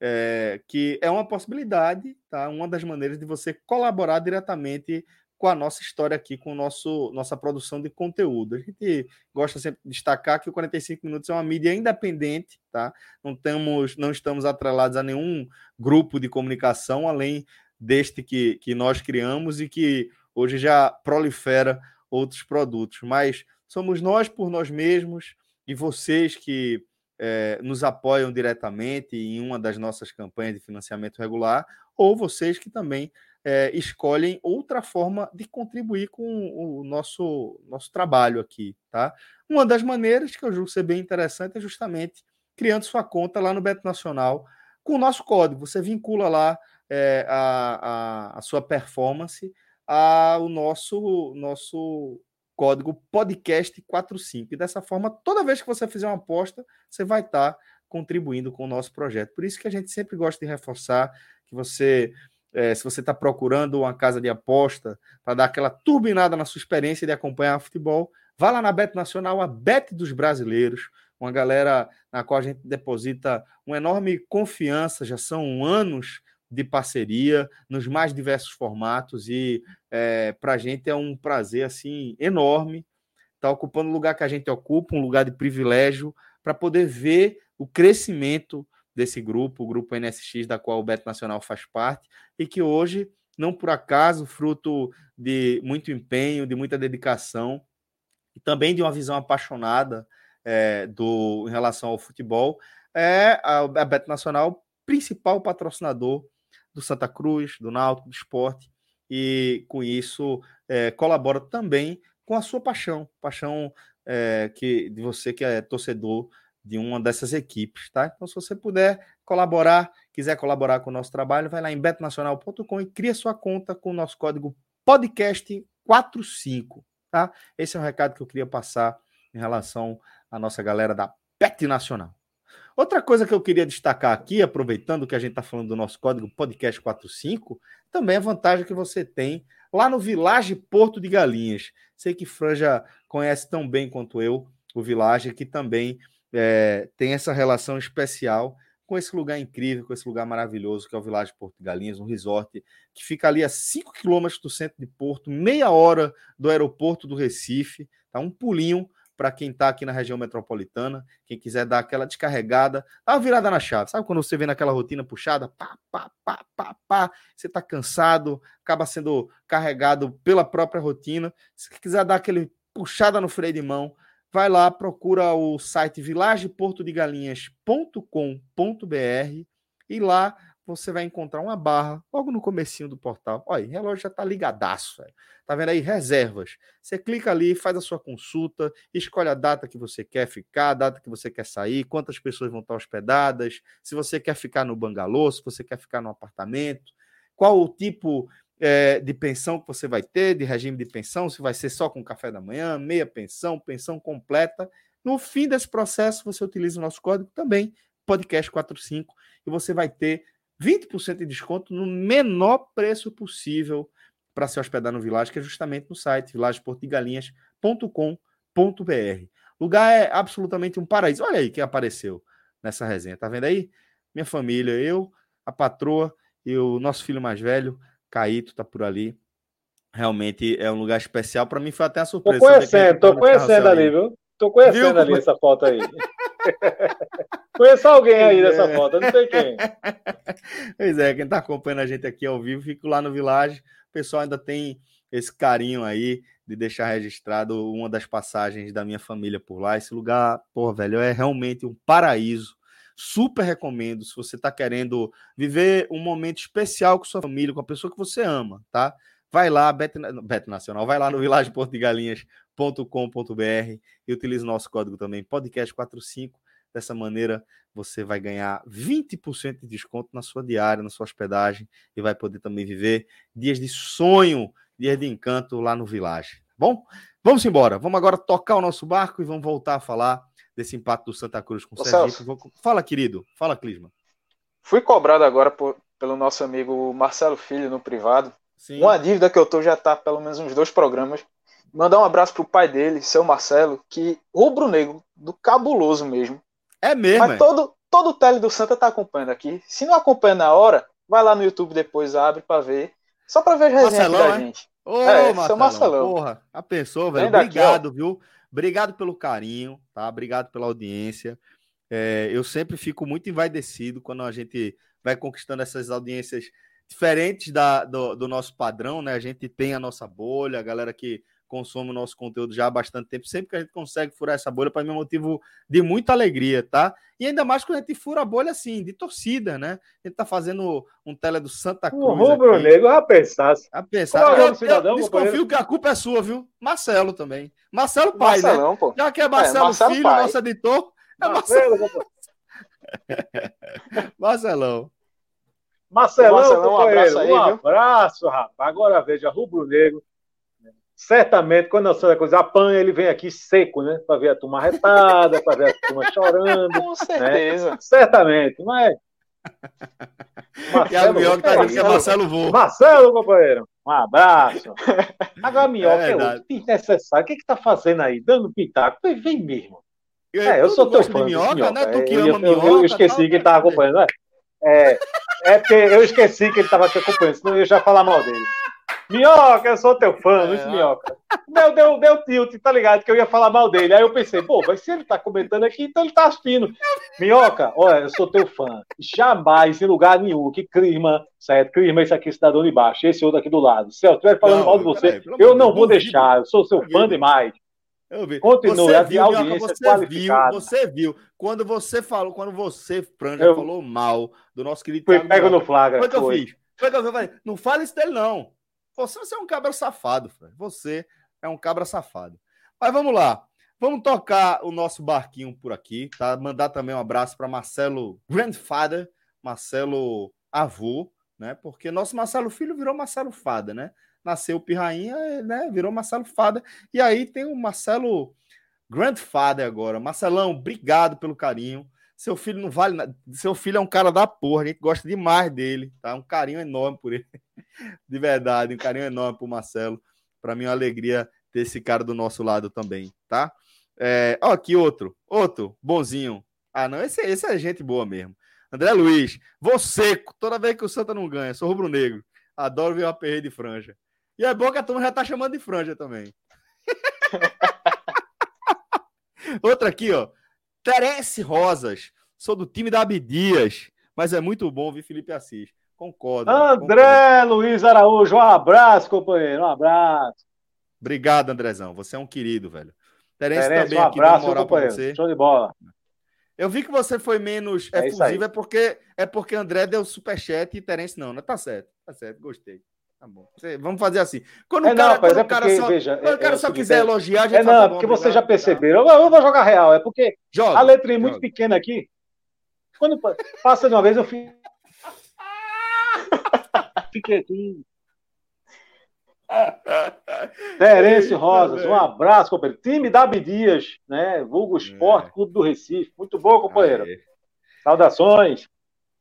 é, que é uma possibilidade, tá? Uma das maneiras de você colaborar diretamente com a nossa história aqui, com nosso nossa produção de conteúdo. A gente gosta sempre de destacar que o 45 minutos é uma mídia independente, tá? Não temos não estamos atrelados a nenhum grupo de comunicação além deste que, que nós criamos e que hoje já prolifera outros produtos, mas somos nós por nós mesmos e vocês que é, nos apoiam diretamente em uma das nossas campanhas de financiamento regular, ou vocês que também é, escolhem outra forma de contribuir com o nosso, nosso trabalho aqui, tá? Uma das maneiras que eu julgo ser bem interessante é justamente criando sua conta lá no Beto Nacional com o nosso código. Você vincula lá é, a, a, a, sua performance ao nosso, nosso código podcast45. E dessa forma, toda vez que você fizer uma aposta, você vai estar contribuindo com o nosso projeto. Por isso que a gente sempre gosta de reforçar que você, é, se você está procurando uma casa de aposta para dar aquela turbinada na sua experiência de acompanhar futebol, vá lá na Bet Nacional, a Bet dos brasileiros, uma galera na qual a gente deposita uma enorme confiança, já são anos de parceria nos mais diversos formatos e é, para a gente é um prazer assim enorme estar tá ocupando o lugar que a gente ocupa, um lugar de privilégio para poder ver o crescimento desse grupo, o grupo NSX, da qual o Beto Nacional faz parte, e que hoje, não por acaso, fruto de muito empenho, de muita dedicação, e também de uma visão apaixonada é, do, em relação ao futebol, é a, a Beto Nacional principal patrocinador do Santa Cruz, do Náutico, do esporte, e com isso é, colabora também com a sua paixão, paixão é, que de você que é torcedor de uma dessas equipes, tá? Então, se você puder colaborar, quiser colaborar com o nosso trabalho, vai lá em betonacional.com e cria sua conta com o nosso código podcast45, tá? Esse é o recado que eu queria passar em relação à nossa galera da PET Nacional. Outra coisa que eu queria destacar aqui, aproveitando que a gente está falando do nosso código podcast45, também a vantagem que você tem lá no Village Porto de Galinhas. Sei que Franja conhece tão bem quanto eu o Village, que também é, tem essa relação especial com esse lugar incrível, com esse lugar maravilhoso que é o de Galinhas, um resort que fica ali a 5 quilômetros do centro de Porto, meia hora do aeroporto do Recife, tá um pulinho para quem está aqui na região metropolitana, quem quiser dar aquela descarregada, dá uma virada na chave. Sabe quando você vê naquela rotina puxada, pá, pá, pá, pá, pá, você está cansado, acaba sendo carregado pela própria rotina. Se quiser dar aquele puxada no freio de mão, vai lá, procura o site vilageportodegalinhas.com.br e lá você vai encontrar uma barra logo no comecinho do portal. Olha, o relógio já está ligadaço, velho. Tá vendo aí? Reservas. Você clica ali, faz a sua consulta, escolhe a data que você quer ficar, a data que você quer sair, quantas pessoas vão estar hospedadas, se você quer ficar no bangalô, se você quer ficar no apartamento, qual o tipo é, de pensão que você vai ter, de regime de pensão, se vai ser só com café da manhã, meia pensão, pensão completa. No fim desse processo, você utiliza o nosso código também, podcast45, e você vai ter 20% de desconto no menor preço possível para se hospedar no Village, que é justamente no site villageportigalinhas.com.br. Lugar é absolutamente um paraíso. Olha aí quem apareceu nessa resenha, tá vendo aí? Minha família, eu, a patroa e o nosso filho mais velho, Caíto, tá por ali. Realmente é um lugar especial. Para mim foi até uma surpresa. Tô conhecendo, tô conhecendo ali, viu? Tô conhecendo viu? ali essa foto aí. Conheço alguém aí dessa é. foto, não sei quem. Pois é, quem tá acompanhando a gente aqui ao vivo, fico lá no Village. O pessoal ainda tem esse carinho aí de deixar registrado uma das passagens da minha família por lá. Esse lugar, pô, velho, é realmente um paraíso. Super recomendo se você tá querendo viver um momento especial com sua família, com a pessoa que você ama, tá? Vai lá, Beto, Beto Nacional, vai lá no vilageportogalinhas.com.br e utilize nosso código também, podcast45 Dessa maneira, você vai ganhar 20% de desconto na sua diária, na sua hospedagem e vai poder também viver dias de sonho, dias de encanto lá no Village. Tá bom? Vamos embora. Vamos agora tocar o nosso barco e vamos voltar a falar desse empate do Santa Cruz com o Sergipe. Fala, querido. Fala, Clisma. Fui cobrado agora por, pelo nosso amigo Marcelo Filho no privado. Sim. Uma dívida que eu tô já tá pelo menos uns dois programas. Mandar um abraço pro pai dele, seu Marcelo, que rubro-negro, do cabuloso mesmo. É mesmo. Mas é? todo, todo o tele do Santa tá acompanhando aqui. Se não acompanha na hora, vai lá no YouTube depois, abre para ver. Só para ver as resenhas da é? gente. Ô, é, Marcelão, Marcelão. Porra, a pessoa, velho. Obrigado, viu? Obrigado pelo carinho, tá? Obrigado pela audiência. É, eu sempre fico muito envaidecido quando a gente vai conquistando essas audiências diferentes da, do, do nosso padrão, né? A gente tem a nossa bolha, a galera que consome o nosso conteúdo já há bastante tempo. Sempre que a gente consegue furar essa bolha, para mim é motivo de muita alegria, tá? E ainda mais quando a gente fura a bolha assim, de torcida, né? A gente tá fazendo um tele do Santa Cruz. O rubro negro, já pensasse. A pensar. Eu, eu, cidadão, eu desconfio que a culpa é sua, viu? Marcelo também. Marcelo Pai, né? Marcelão, né? Pô. Já que é Marcelo, é, Marcelo Filho, pai. nosso editor. É Marcelo. Marcelão. Marcelão, Marcelão um abraço aí, um abraço, rapaz. Agora veja, rubro negro certamente, quando a coisa apanha, ele vem aqui seco, né? Para ver a turma retada, para ver a turma chorando. Com né? certeza. Né? Certamente, é? Marcelo, Minhoca tá dizendo que é Marcelo Vô. Marcelo, companheiro, um abraço. Agora, Minhoca, é, é necessário. O que que tá fazendo aí? Dando pitaco? Vem, vem mesmo. É, eu sou teu fã minhoca, minhoca, né? Tu que eu, ama minhoca. Eu, eu esqueci tal, que ele tava acompanhando, né? É, é porque eu esqueci que ele tava te acompanhando, senão eu ia já falar mal dele. Minhoca, eu sou teu fã, Luiz é, Minhoca. Deu, deu, deu tilt, tá ligado? Que eu ia falar mal dele. Aí eu pensei, pô, mas se ele tá comentando aqui, então ele tá assistindo. Minhoca, olha, eu sou teu fã. Jamais, em lugar nenhum, que clima, certo? Clima esse aqui, cidadão de baixo, esse outro aqui do lado. Se eu estiver falando não, mal de você, aí, eu não vou deixar. Eu sou seu fã demais. Eu vi. Continue, você viu, audiência você viu, você viu. Quando você falou, quando você, Franja, eu... falou mal do nosso querido Foi pego no flagra. Foi que eu fiz. Foi que eu falei, não fale isso dele, não. Você, você é um cabra safado, Fred. Você é um cabra safado. Mas vamos lá. Vamos tocar o nosso barquinho por aqui, tá? Mandar também um abraço para Marcelo Grandfather, Marcelo avô, né? Porque nosso Marcelo filho virou Marcelo Fada, né? Nasceu Pirrainha, né? Virou Marcelo Fada. E aí tem o Marcelo Grandfather agora. Marcelão, obrigado pelo carinho. Seu filho não vale nada. Seu filho é um cara da porra, a gente gosta demais dele, tá? Um carinho enorme por ele. De verdade, um carinho enorme por Marcelo. Para mim é uma alegria ter esse cara do nosso lado também, tá? É, ó, aqui outro, outro, bonzinho. Ah, não, esse, esse é gente boa mesmo. André Luiz, você, toda vez que o Santa não ganha, sou rubro-negro. Adoro ver uma perreira de franja. E é bom que a turma já tá chamando de franja também. Outra aqui, ó. Terence Rosas. Sou do time da Abdias, mas é muito bom ver Felipe Assis. Concordo. André concordo. Luiz Araújo, um abraço, companheiro. Um abraço. Obrigado, Andrezão. Você é um querido, velho. Terence, Terence também um aqui abraço, moral para você. Show de bola. Eu vi que você foi menos é efusivo, é porque, é porque André deu superchat e Terence não, né? Tá certo, tá certo, gostei. Tá bom. Vamos fazer assim. Quando é, o cara, não, quando é o cara porque, só, veja, quando é, o cara só quiser elogiar, a gente É, não, é porque vocês já perceberam. Eu, eu, vou jogar real. É porque joga, a letra é muito pequena aqui. Quando passa de uma vez, eu fico. Fiquei aqui. Terence Rosas, um abraço, companheiro. Time da Abdias, né? Vulgo Esporte, é. Clube do Recife. Muito bom, companheiro. Aê. Saudações.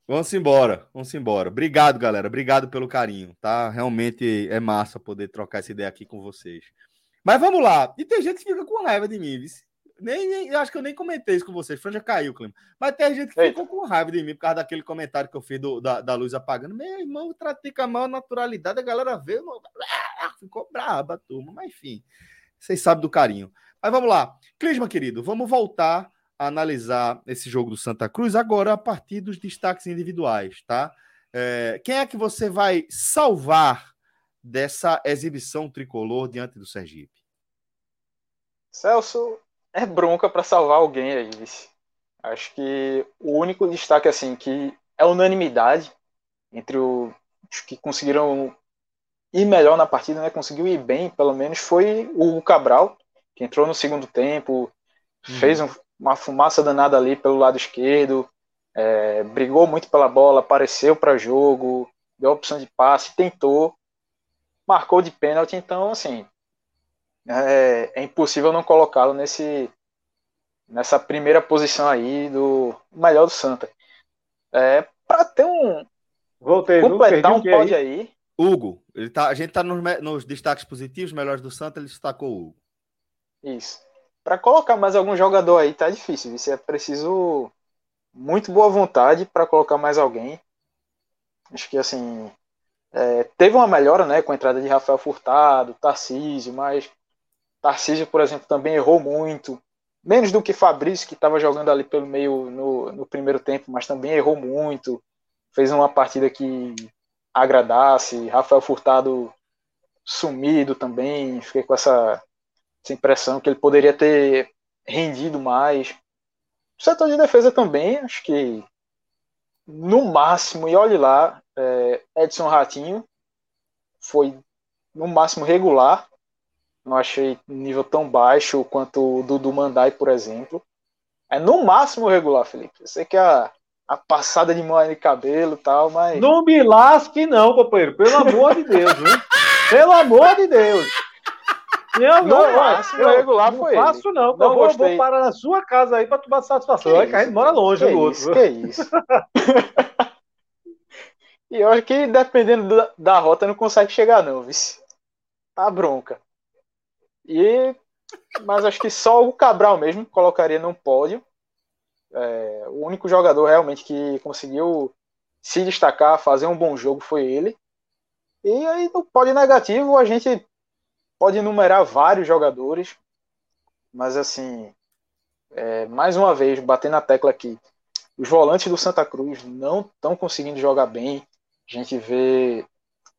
Vamos embora, vamos embora. Obrigado, galera. Obrigado pelo carinho, tá? Realmente é massa poder trocar essa ideia aqui com vocês. Mas vamos lá. E tem gente que fica com raiva de mim, nem, nem, eu acho que eu nem comentei isso com vocês. Franja caiu, Clima. Mas tem gente que Eita. ficou com raiva de mim por causa daquele comentário que eu fiz do, da, da luz apagando. Meu irmão, tratei com a maior naturalidade. A galera vê, ficou braba, turma. Mas enfim, vocês sabem do carinho. Mas vamos lá. Clisma, querido, vamos voltar analisar esse jogo do Santa Cruz agora a partir dos destaques individuais, tá? É, quem é que você vai salvar dessa exibição tricolor diante do Sergipe? Celso, é bronca para salvar alguém aí. Acho que o único destaque assim que é unanimidade entre os que conseguiram ir melhor na partida, né? Conseguiu ir bem, pelo menos, foi o Cabral, que entrou no segundo tempo, uhum. fez um, uma fumaça danada ali pelo lado esquerdo, é, brigou muito pela bola, apareceu para jogo, deu opção de passe, tentou, marcou de pênalti, então assim é, é impossível não colocá-lo nesse nessa primeira posição aí do melhor do Santa. É, para ter um Voltei, completar um pódio aí. aí. Hugo, ele tá, a gente tá nos, nos destaques positivos, melhores do Santa, ele destacou o Hugo. Isso. Para colocar mais algum jogador aí tá difícil, você é preciso muito boa vontade para colocar mais alguém. Acho que assim, é, teve uma melhora, né, com a entrada de Rafael Furtado, Tarcísio, mas Tarcísio, por exemplo, também errou muito. Menos do que Fabrício, que estava jogando ali pelo meio no, no primeiro tempo, mas também errou muito. Fez uma partida que agradasse. Rafael Furtado sumido também. Fiquei com essa, essa impressão que ele poderia ter rendido mais. O setor de defesa também, acho que no máximo, e olhe lá, é, Edson Ratinho foi no máximo regular, não achei nível tão baixo quanto o do, do Mandai, por exemplo. É no máximo regular, Felipe. Eu sei que a, a passada de mão de cabelo e tal, mas. Não me lasque, não, companheiro. Pelo amor de Deus, viu? Pelo amor de Deus. Não, não, não máximo eu, regular não foi faço, ele. não. não eu vou, vou, parar na sua casa aí para tomar satisfação. Que é que a gente mora longe do outro. Que isso? e eu acho que dependendo da, da rota não consegue chegar, não, vice. Tá bronca. E, mas acho que só o Cabral mesmo colocaria no pódio. É, o único jogador realmente que conseguiu se destacar, fazer um bom jogo foi ele. E aí no pódio negativo a gente pode enumerar vários jogadores, mas assim, é, mais uma vez, bater na tecla aqui, os volantes do Santa Cruz não estão conseguindo jogar bem. A gente vê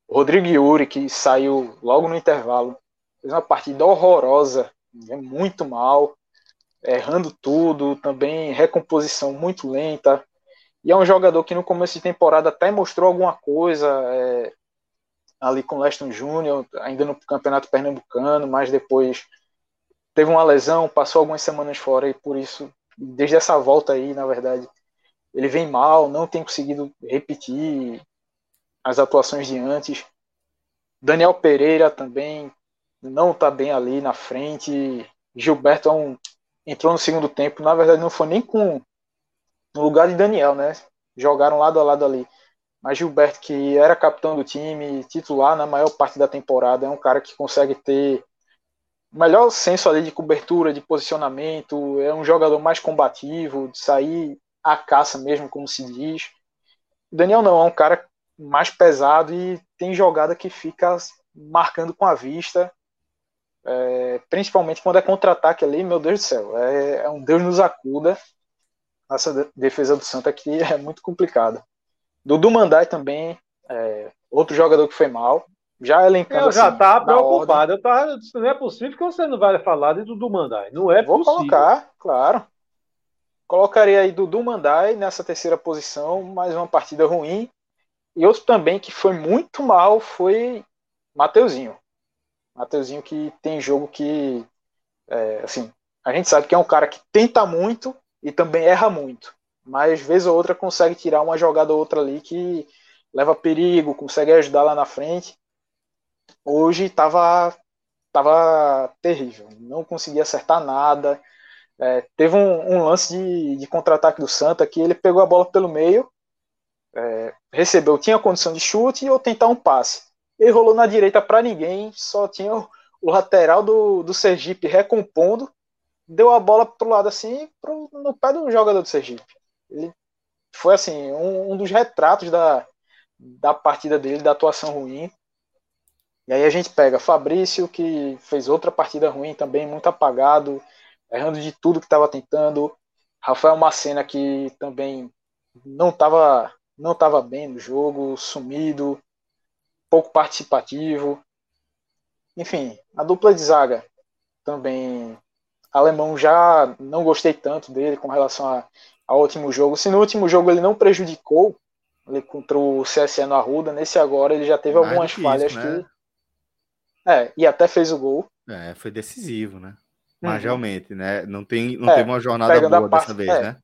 Rodrigo Yuri, que saiu logo no intervalo, fez uma partida horrorosa, é muito mal, errando tudo, também recomposição muito lenta. E é um jogador que no começo de temporada até mostrou alguma coisa, é, ali com Leston Júnior, ainda no Campeonato Pernambucano, mas depois teve uma lesão, passou algumas semanas fora e por isso, desde essa volta aí, na verdade, ele vem mal, não tem conseguido repetir as atuações de antes. Daniel Pereira também não está bem ali na frente. Gilberto é um, entrou no segundo tempo, na verdade não foi nem com no lugar de Daniel, né? Jogaram lado a lado ali. Mas Gilberto, que era capitão do time, titular na maior parte da temporada, é um cara que consegue ter o melhor senso ali de cobertura, de posicionamento, é um jogador mais combativo, de sair à caça mesmo, como se diz. Daniel não, é um cara mais pesado e tem jogada que fica marcando com a vista, é, principalmente quando é contra-ataque ali, meu Deus do céu, é, é um Deus nos acuda. Essa defesa do Santa aqui é muito complicada. Dudu Mandai também, é, outro jogador que foi mal. Já elencando. Eu já assim, estava preocupado. Eu tava, não é possível que você não vai falar de Dudu Mandai. Não é Vou possível. colocar, claro. Colocaria aí Dudu Mandai nessa terceira posição, mais uma partida ruim. E outro também que foi muito mal foi Mateuzinho. Mateuzinho que tem jogo que, é, assim, a gente sabe que é um cara que tenta muito e também erra muito mas vez ou outra consegue tirar uma jogada ou outra ali que leva perigo, consegue ajudar lá na frente. Hoje estava tava terrível, não conseguia acertar nada. É, teve um, um, lance de, de contra-ataque do Santa que ele pegou a bola pelo meio, é, recebeu, tinha condição de chute ou tentar um passe. Ele rolou na direita para ninguém, só tinha o, o, lateral do, do Sergipe recompondo, deu a bola pro lado assim, pro, no pé do jogador do Sergipe. Ele foi assim um, um dos retratos da, da partida dele, da atuação ruim. E aí a gente pega Fabrício, que fez outra partida ruim também, muito apagado, errando de tudo que estava tentando. Rafael Macena, que também não estava não tava bem no jogo, sumido, pouco participativo. Enfim, a dupla de zaga também. Alemão já não gostei tanto dele com relação a ao último jogo. Se no último jogo ele não prejudicou ele contra o CSE no Arruda, nesse agora ele já teve Mais algumas falhas isso, né? que. É, e até fez o gol. É, foi decisivo, né? Mas uhum. realmente, né? Não tem, não é, teve uma jornada boa parte, dessa vez, é, né?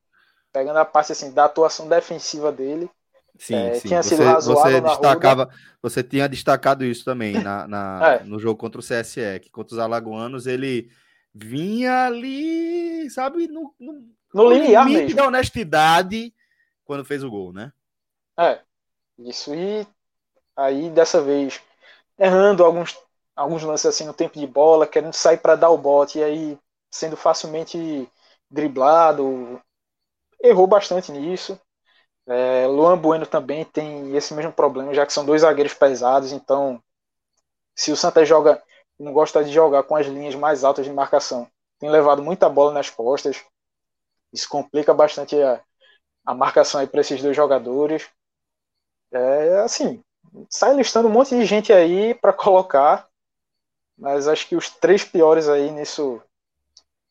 Pegando a parte assim, da atuação defensiva dele. Sim, é, sim. Tinha você, sido razoável você destacava, você tinha destacado isso também na, na é. no jogo contra o CSE, que contra os alagoanos ele vinha ali, sabe, no, no no limiar limite mesmo. da honestidade quando fez o gol, né? É. Isso e aí dessa vez errando alguns alguns lances assim no tempo de bola, querendo sair para dar o bote e aí sendo facilmente driblado, errou bastante nisso. É, Luan Bueno também tem esse mesmo problema, já que são dois zagueiros pesados, então se o Santa joga, não gosta de jogar com as linhas mais altas de marcação, tem levado muita bola nas costas, isso complica bastante a, a marcação aí para esses dois jogadores. É assim, sai listando um monte de gente aí para colocar, mas acho que os três piores aí nisso,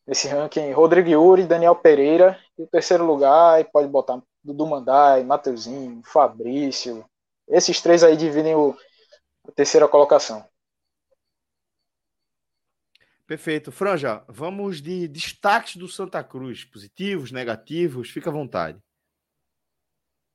nesse ranking, Rodrigo Yuri, Daniel Pereira, e o terceiro lugar, aí pode botar Dudu Mandai, Mateuzinho, Fabrício. Esses três aí dividem o, a terceira colocação. Perfeito. Franja, vamos de destaques do Santa Cruz, positivos, negativos, fica à vontade.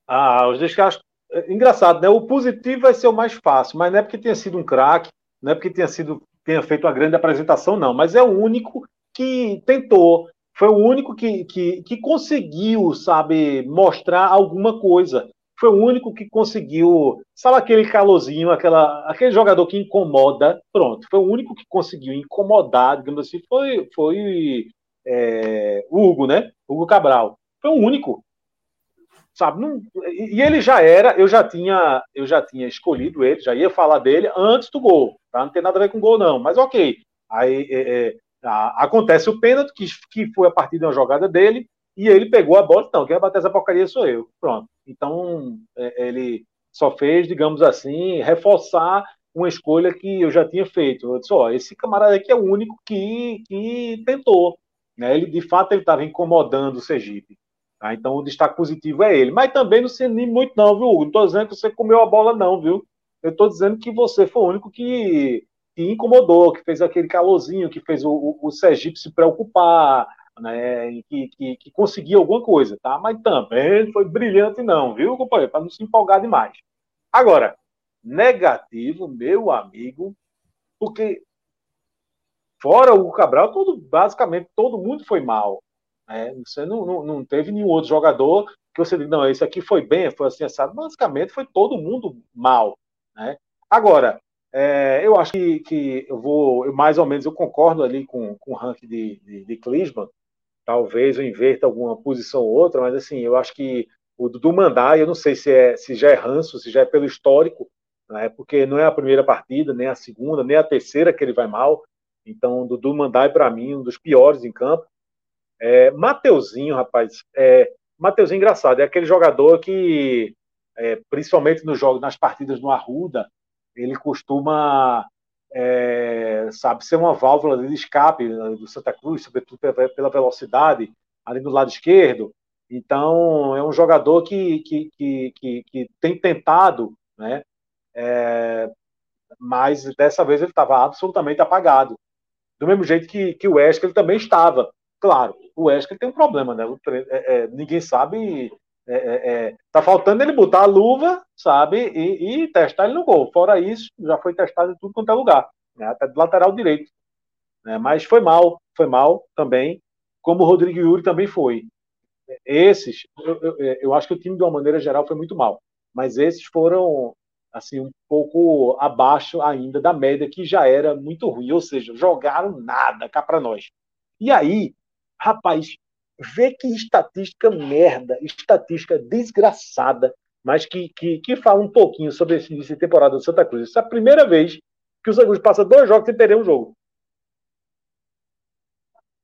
Ah, os destaques. É, engraçado, né? O positivo vai ser o mais fácil, mas não é porque tenha sido um craque, não é porque tenha sido tenha feito uma grande apresentação, não, mas é o único que tentou, foi o único que, que, que conseguiu, sabe, mostrar alguma coisa. Foi o único que conseguiu, sabe aquele calorzinho, aquela, aquele jogador que incomoda, pronto, foi o único que conseguiu incomodar, digamos assim, foi, foi é, Hugo, né? Hugo Cabral. Foi o único sabe? Não, e ele já era, eu já tinha, eu já tinha escolhido ele, já ia falar dele antes do gol, tá? Não tem nada a ver com gol não, mas ok. Aí é, é, acontece o pênalti que, que foi a partir de uma jogada dele e ele pegou a bola, não, quem vai bater essa porcaria sou eu, pronto. Então é, ele só fez, digamos assim, reforçar uma escolha que eu já tinha feito. Eu disse, ó, esse camarada aqui é o único que, que tentou. Né? Ele, de fato, ele estava incomodando o Sergipe. Tá? Então o destaque positivo é ele. Mas também não se anime muito, não, viu, Hugo? Não estou dizendo que você comeu a bola, não, viu? Eu estou dizendo que você foi o único que, que, incomodou, que fez aquele calorzinho, que fez o, o, o Sergipe se preocupar, né? Que, que, que conseguia alguma coisa, tá? Mas também foi brilhante, não, viu, companheiro? Para não se empolgar demais. Agora, negativo, meu amigo, porque fora o Cabral, todo, basicamente todo mundo foi mal. Né? Você não, não, não, teve nenhum outro jogador que você diga, não, esse aqui foi bem, foi assim, assado. Basicamente foi todo mundo mal. Né? Agora, é, eu acho que, que, eu vou, eu, mais ou menos, eu concordo ali com, com o ranking de, de, de Klinsmann. Talvez eu inverta alguma posição ou outra, mas assim, eu acho que o Dudu Mandai, eu não sei se, é, se já é ranço, se já é pelo histórico, né? porque não é a primeira partida, nem a segunda, nem a terceira que ele vai mal. Então, o Dudu Mandai, para mim, um dos piores em campo. É, Mateuzinho, rapaz, é, Mateuzinho engraçado, é aquele jogador que, é, principalmente no jogo, nas partidas no Arruda, ele costuma, é, sabe, ser uma válvula de escape né, do Santa Cruz, sobretudo pela velocidade, ali do lado esquerdo. Então, é um jogador que, que, que, que, que tem tentado, né? É, mas dessa vez ele estava absolutamente apagado. Do mesmo jeito que, que o Wesley ele também estava. Claro, o Wesley tem um problema, né? É, é, ninguém sabe. É, é, é, tá faltando ele botar a luva, sabe? E, e, testar ele no gol. Fora isso, já foi testado em tudo quanto é lugar, né? até do lateral direito. Né? Mas foi mal, foi mal também, como o Rodrigo Yuri também foi. Esses, eu, eu, eu acho que o time, de uma maneira geral, foi muito mal. Mas esses foram assim um pouco abaixo ainda da média que já era muito ruim, ou seja, jogaram nada cá para nós. E aí Rapaz, vê que estatística merda, estatística desgraçada, mas que, que, que fala um pouquinho sobre esse início de temporada do Santa Cruz. Essa é a primeira vez que o Santa Cruz passa dois jogos sem perder um jogo.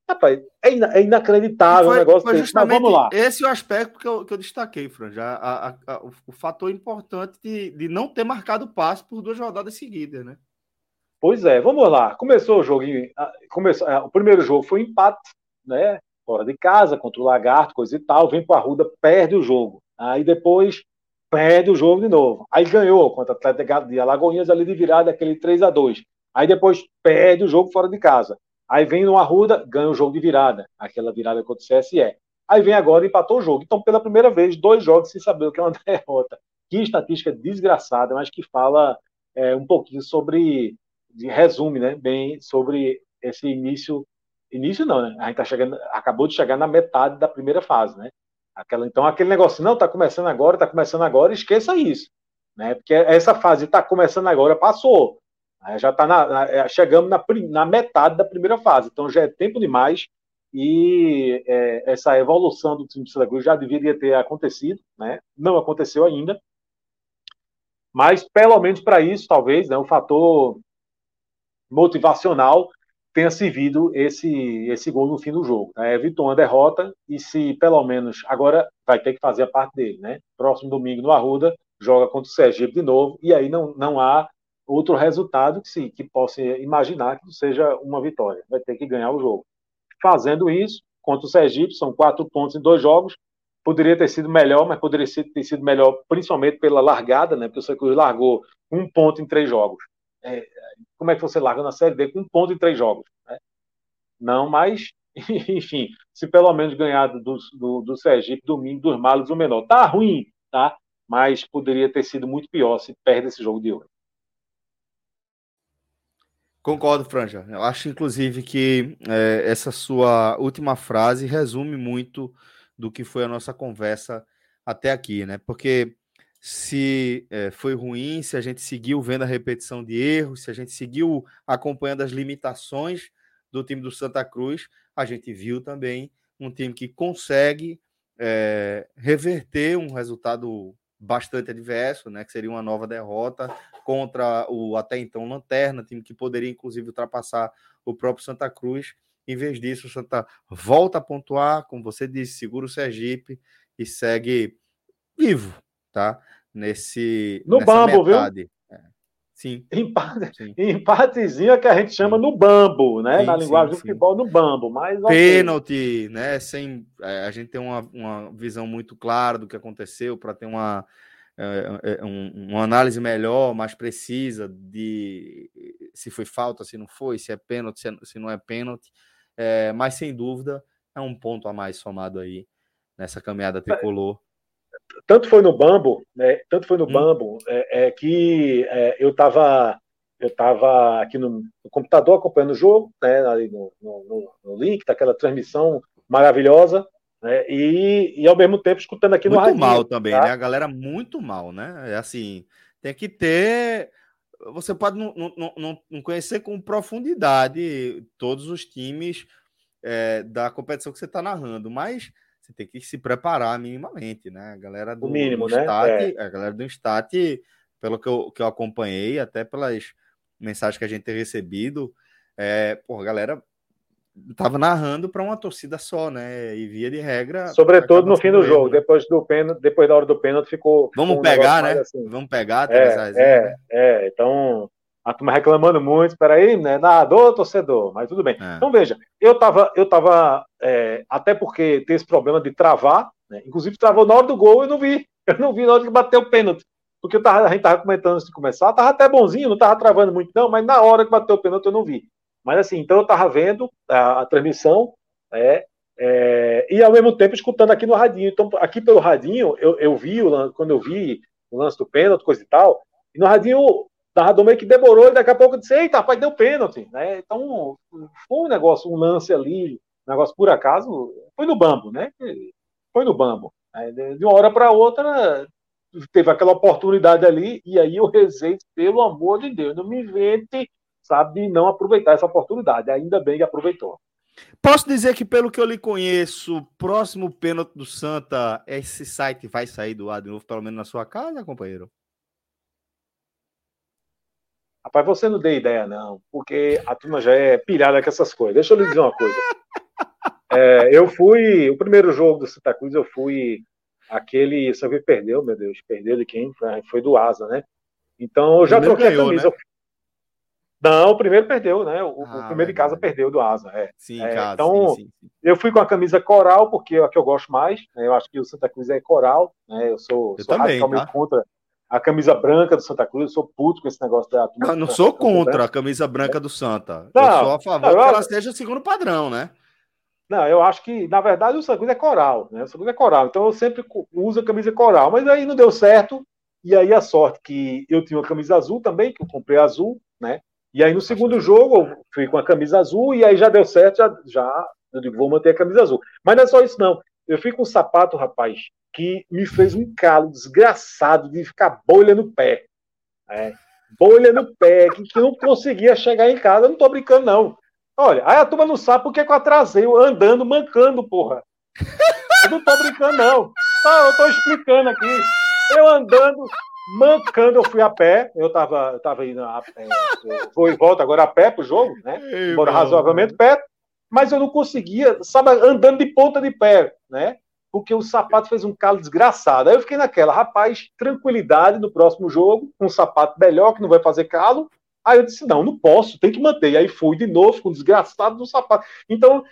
Rapaz, é, ina é inacreditável foi, o negócio desse, mas vamos lá. Esse é o aspecto que eu, que eu destaquei, Fran. Já, a, a, a, o, o, fator importante de, de não ter marcado passe por duas rodadas seguidas, né? Pois é, vamos lá. Começou o jogo. Começou, o primeiro jogo foi um empate né? Fora de casa, contra o Lagarto, coisa e tal, vem para a Ruda, perde o jogo. Aí depois perde o jogo de novo. Aí ganhou contra o Atlético de Alagoinhas ali de virada, aquele 3 a 2 Aí depois perde o jogo fora de casa. Aí vem no Arruda, ganha o jogo de virada, aquela virada contra o CSE. Aí vem agora e empatou o jogo. Então, pela primeira vez, dois jogos sem saber o que é uma derrota. Que estatística desgraçada, mas que fala é, um pouquinho sobre, de resume, né, bem sobre esse início Início não, né? A gente tá chegando, acabou de chegar na metade da primeira fase, né? Aquela, então aquele negócio, não, tá começando agora, tá começando agora, esqueça isso, né? Porque essa fase tá começando agora, passou. Já tá na, na, é, chegamos na, na metade da primeira fase, então já é tempo demais e é, essa evolução do time de Cruz já deveria ter acontecido, né? Não aconteceu ainda, mas pelo menos para isso, talvez, né, o fator motivacional tenha servido esse, esse gol no fim do jogo. Né? Evitou uma derrota e se pelo menos agora vai ter que fazer a parte dele, né? Próximo domingo no Arruda joga contra o Sergipe de novo e aí não, não há outro resultado que se que possa imaginar que seja uma vitória. Vai ter que ganhar o jogo. Fazendo isso contra o Sergipe são quatro pontos em dois jogos. Poderia ter sido melhor, mas poderia ter sido melhor principalmente pela largada, né? Porque o Santa largou um ponto em três jogos. É, como é que você larga na Série D com um ponto em três jogos? Né? Não, mas, enfim, se pelo menos ganhar do, do, do Sergipe, domingo, dos males, o menor. Tá ruim, tá? Mas poderia ter sido muito pior se perde esse jogo de hoje. Concordo, Franja. Eu acho, inclusive, que é, essa sua última frase resume muito do que foi a nossa conversa até aqui, né? Porque se é, foi ruim, se a gente seguiu vendo a repetição de erros, se a gente seguiu acompanhando as limitações do time do Santa Cruz, a gente viu também um time que consegue é, reverter um resultado bastante adverso, né? Que seria uma nova derrota contra o até então Lanterna, time que poderia inclusive ultrapassar o próprio Santa Cruz. Em vez disso, o Santa volta a pontuar, como você disse, segura o Sergipe e segue vivo, tá? Nesse no bambo, metade. viu? Sim. Empate, sim. Empatezinho é que a gente chama sim. no bambo, né? Sim, Na linguagem do futebol, no bambo. Mas, Pênalti, né? Sem, é, a gente tem uma, uma visão muito clara do que aconteceu para ter uma, é, é, um, uma análise melhor, mais precisa de se foi falta, se não foi, se é pênalti, se, é, se não é pênalti. É, mas sem dúvida é um ponto a mais somado aí nessa caminhada tricolor tanto foi no Bambo, né, tanto foi no hum. Bambo, é, é que é, eu estava eu tava aqui no, no, computador acompanhando o jogo, né, ali no, no, no link, daquela transmissão maravilhosa, né, e, e ao mesmo tempo escutando aqui muito no rádio. Muito mal também, tá? né? A galera muito mal, né? É assim, tem que ter. Você pode não, não, não, não conhecer com profundidade todos os times é, da competição que você está narrando, mas você tem que se preparar minimamente, né? A galera do, o mínimo, do né? Stat, é. a galera do Stat, pelo que eu, que eu acompanhei, até pelas mensagens que a gente tem recebido, é, pô, a galera tava narrando para uma torcida só, né? E via de regra. Sobretudo no fim do jogo, depois do pênalti, depois da hora do pênalti ficou. Vamos um pegar, né? Assim. Vamos pegar. É, é, né? é, então a turma reclamando muito, peraí, né? Nadador, torcedor, mas tudo bem. É. Então veja, eu tava, eu tava, é, até porque tem esse problema de travar, né? Inclusive travou na hora do gol, eu não vi. Eu não vi na hora que bateu o pênalti. Porque eu tava, a gente tava comentando antes de começar, tava até bonzinho, não tava travando muito, não, mas na hora que bateu o pênalti eu não vi. Mas assim, então eu tava vendo a, a transmissão, é, é, e ao mesmo tempo escutando aqui no radinho. Então, aqui pelo radinho, eu, eu vi, quando eu vi o lance do pênalti, coisa e tal, e no radinho narrador meio que demorou e daqui a pouco disse, eita, rapaz, deu pênalti, né? Então, foi um negócio, um lance ali, um negócio por acaso, foi no bambo, né? Foi no bambo. De uma hora para outra, teve aquela oportunidade ali, e aí eu rezei, pelo amor de Deus, não me invente, sabe, não aproveitar essa oportunidade. Ainda bem que aproveitou. Posso dizer que, pelo que eu lhe conheço, próximo pênalti do Santa, esse site vai sair do ar de novo, pelo menos na sua casa, companheiro? Rapaz, você não dê ideia, não, porque a turma já é pilhada com essas coisas. Deixa eu lhe dizer uma coisa. É, eu fui, o primeiro jogo do Santa Cruz, eu fui aquele, só que perdeu, meu Deus, perdeu de quem? Foi do Asa, né? Então eu já troquei ganhou, a camisa. Né? Não, o primeiro perdeu, né? O, ah, o primeiro em casa perdeu do Asa. É. Sim, é, casa, então, sim, sim, eu fui com a camisa coral, porque é a que eu gosto mais. Né? Eu acho que o Santa Cruz é coral, né? Eu sou, eu sou também, radicalmente tá? contra a camisa branca do Santa Cruz, eu sou puto com esse negócio da. Não, não sou contra a camisa branca do Santa. Não, eu sou a favor não, que ela seja segundo padrão, né? Não, eu acho que, na verdade, o Santa Cruz é coral, né? O Santa Cruz é coral. Então eu sempre uso a camisa coral, mas aí não deu certo. E aí a sorte que eu tinha uma camisa azul também, que eu comprei azul, né? E aí no segundo jogo eu fui com a camisa azul e aí já deu certo, já, já eu digo, vou manter a camisa azul. Mas não é só isso, não. Eu fui com um sapato, rapaz, que me fez um calo desgraçado de ficar bolha no pé. É, bolha no pé, que, que não conseguia chegar em casa. Eu não tô brincando, não. Olha, aí a turma não sabe porque que eu atrasei, eu andando, mancando, porra. Eu não tô brincando, não. Ah, eu tô explicando aqui. Eu andando, mancando, eu fui a pé. Eu tava, eu tava indo a pé. Eu vou e volto agora a pé pro jogo, né? Embora razoavelmente perto. Mas eu não conseguia, sabe, andando de ponta de pé, né? porque o sapato fez um calo desgraçado. Aí eu fiquei naquela, rapaz, tranquilidade no próximo jogo, um sapato melhor que não vai fazer calo. Aí eu disse: não, não posso, tem que manter. E aí fui de novo com o desgraçado do sapato. Então,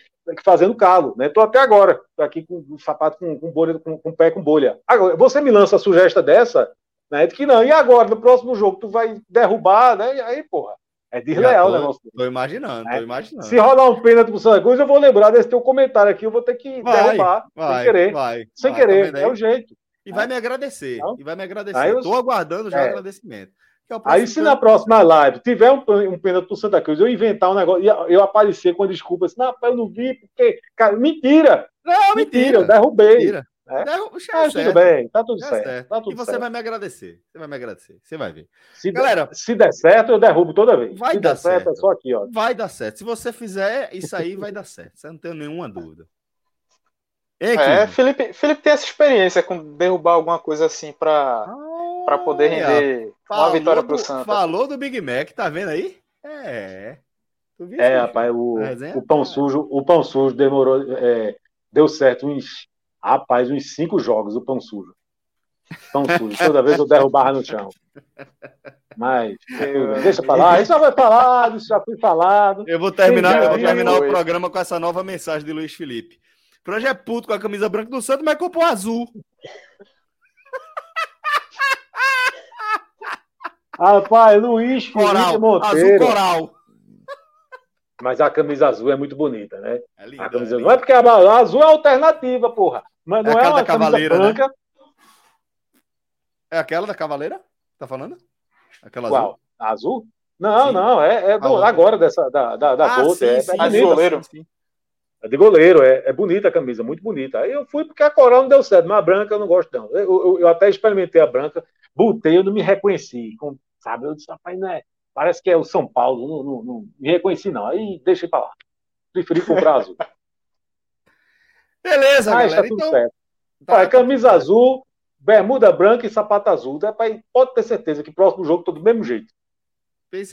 fazendo calo, né? Tô até agora, tô aqui com o sapato com, com bolha, com, com pé com bolha. Agora, você me lança a sugestão dessa, né? De que não, e agora, no próximo jogo, tu vai derrubar, né? E aí, porra. É desleal o negócio. Tô imaginando, é. tô imaginando. Se rolar um pênalti pro Santa Cruz, eu vou lembrar desse teu comentário aqui, eu vou ter que vai, derrubar, vai, sem querer. Vai, sem vai, querer, tá é o jeito. E vai me agradecer, e vai me agradecer. Eu... Tô aguardando já o é. agradecimento. É Aí, se na próxima live tiver um, um pênalti pro Santa Cruz, eu inventar um negócio, eu aparecer com a desculpa assim, não, eu não vi, porque. Cara, mentira! Não, mentira, mentira eu derrubei. Mentira. É? Mas tudo bem, tá tudo certo. certo. Tá tudo e você certo. vai me agradecer. Você vai me agradecer. Você vai ver. Se Galera, der, se der certo, eu derrubo toda vez. Vai se dar certo, certo, é só aqui, ó. Vai dar certo. Se você fizer isso aí, vai dar certo. Você não tem nenhuma dúvida. Ei, é, Felipe, Felipe tem essa experiência com derrubar alguma coisa assim para ah, para poder render uma vitória pro Santos. Falou do Big Mac, tá vendo aí? É. É, rapaz, o, o pão sujo, o pão sujo demorou, é, deu certo uns, rapaz, uns cinco jogos o pão sujo. Pão sujo, toda vez eu derrubava no chão. Mas, deixa pra lá, isso já foi falado, isso já foi falado. Eu vou terminar, eu vou terminar o programa com essa nova mensagem de Luiz Felipe. Franja é puto com a camisa branca do Santos, mas comprou azul. Rapaz, Luiz Felipe Monteiro. Azul coral. Mas a camisa azul é muito bonita, né? É linda, a camisa é não é porque a, a azul é alternativa, porra. Mas é não é, é uma camisa né? branca. Né? É aquela da Cavaleira? Tá falando? Aquela Qual? azul? A azul? Não, sim. não, é, é do, agora dessa da da, da ah, sim, é, sim, é bonita. Sim, é de goleiro, é, é bonita a camisa, muito bonita. Aí eu fui porque a coral não deu certo, mas a branca eu não gosto, não. Eu, eu, eu até experimentei a branca, botei, eu não me reconheci. Com, sabe, eu disse, rapaz, não é, parece que é o São Paulo, não, não, não me reconheci, não. Aí deixei pra lá. Preferi comprar azul. Beleza, Mas galera. Tá tudo então... certo. Tá, camisa azul, bermuda branca e sapato azul. Pode ter certeza que próximo jogo tô do mesmo jeito.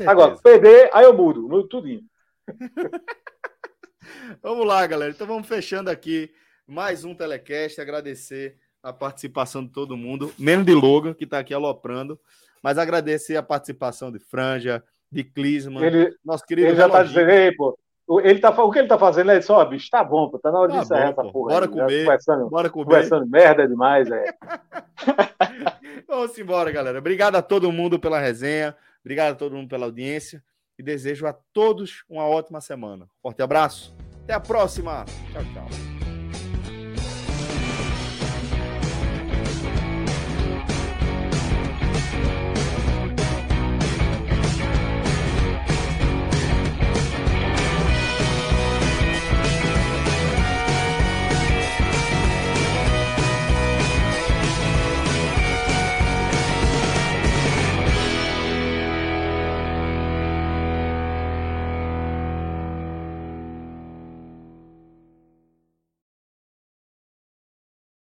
Agora, perder, aí eu mudo, mudo tudinho. vamos lá, galera. Então vamos fechando aqui mais um telecast. Agradecer a participação de todo mundo, menos de Logan, que está aqui aloprando, mas agradecer a participação de Franja, de Clisman, ele, nosso querido. Ele já está dizendo, ei, pô. Ele tá, o que ele tá fazendo é só, bicho, tá bom, pô, tá na hora tá de encerrar essa porra. Bora aí, comer, conversando, bora comer. Conversando merda demais, é. Vamos embora, galera. Obrigado a todo mundo pela resenha, obrigado a todo mundo pela audiência e desejo a todos uma ótima semana. Forte abraço, até a próxima. Tchau, tchau.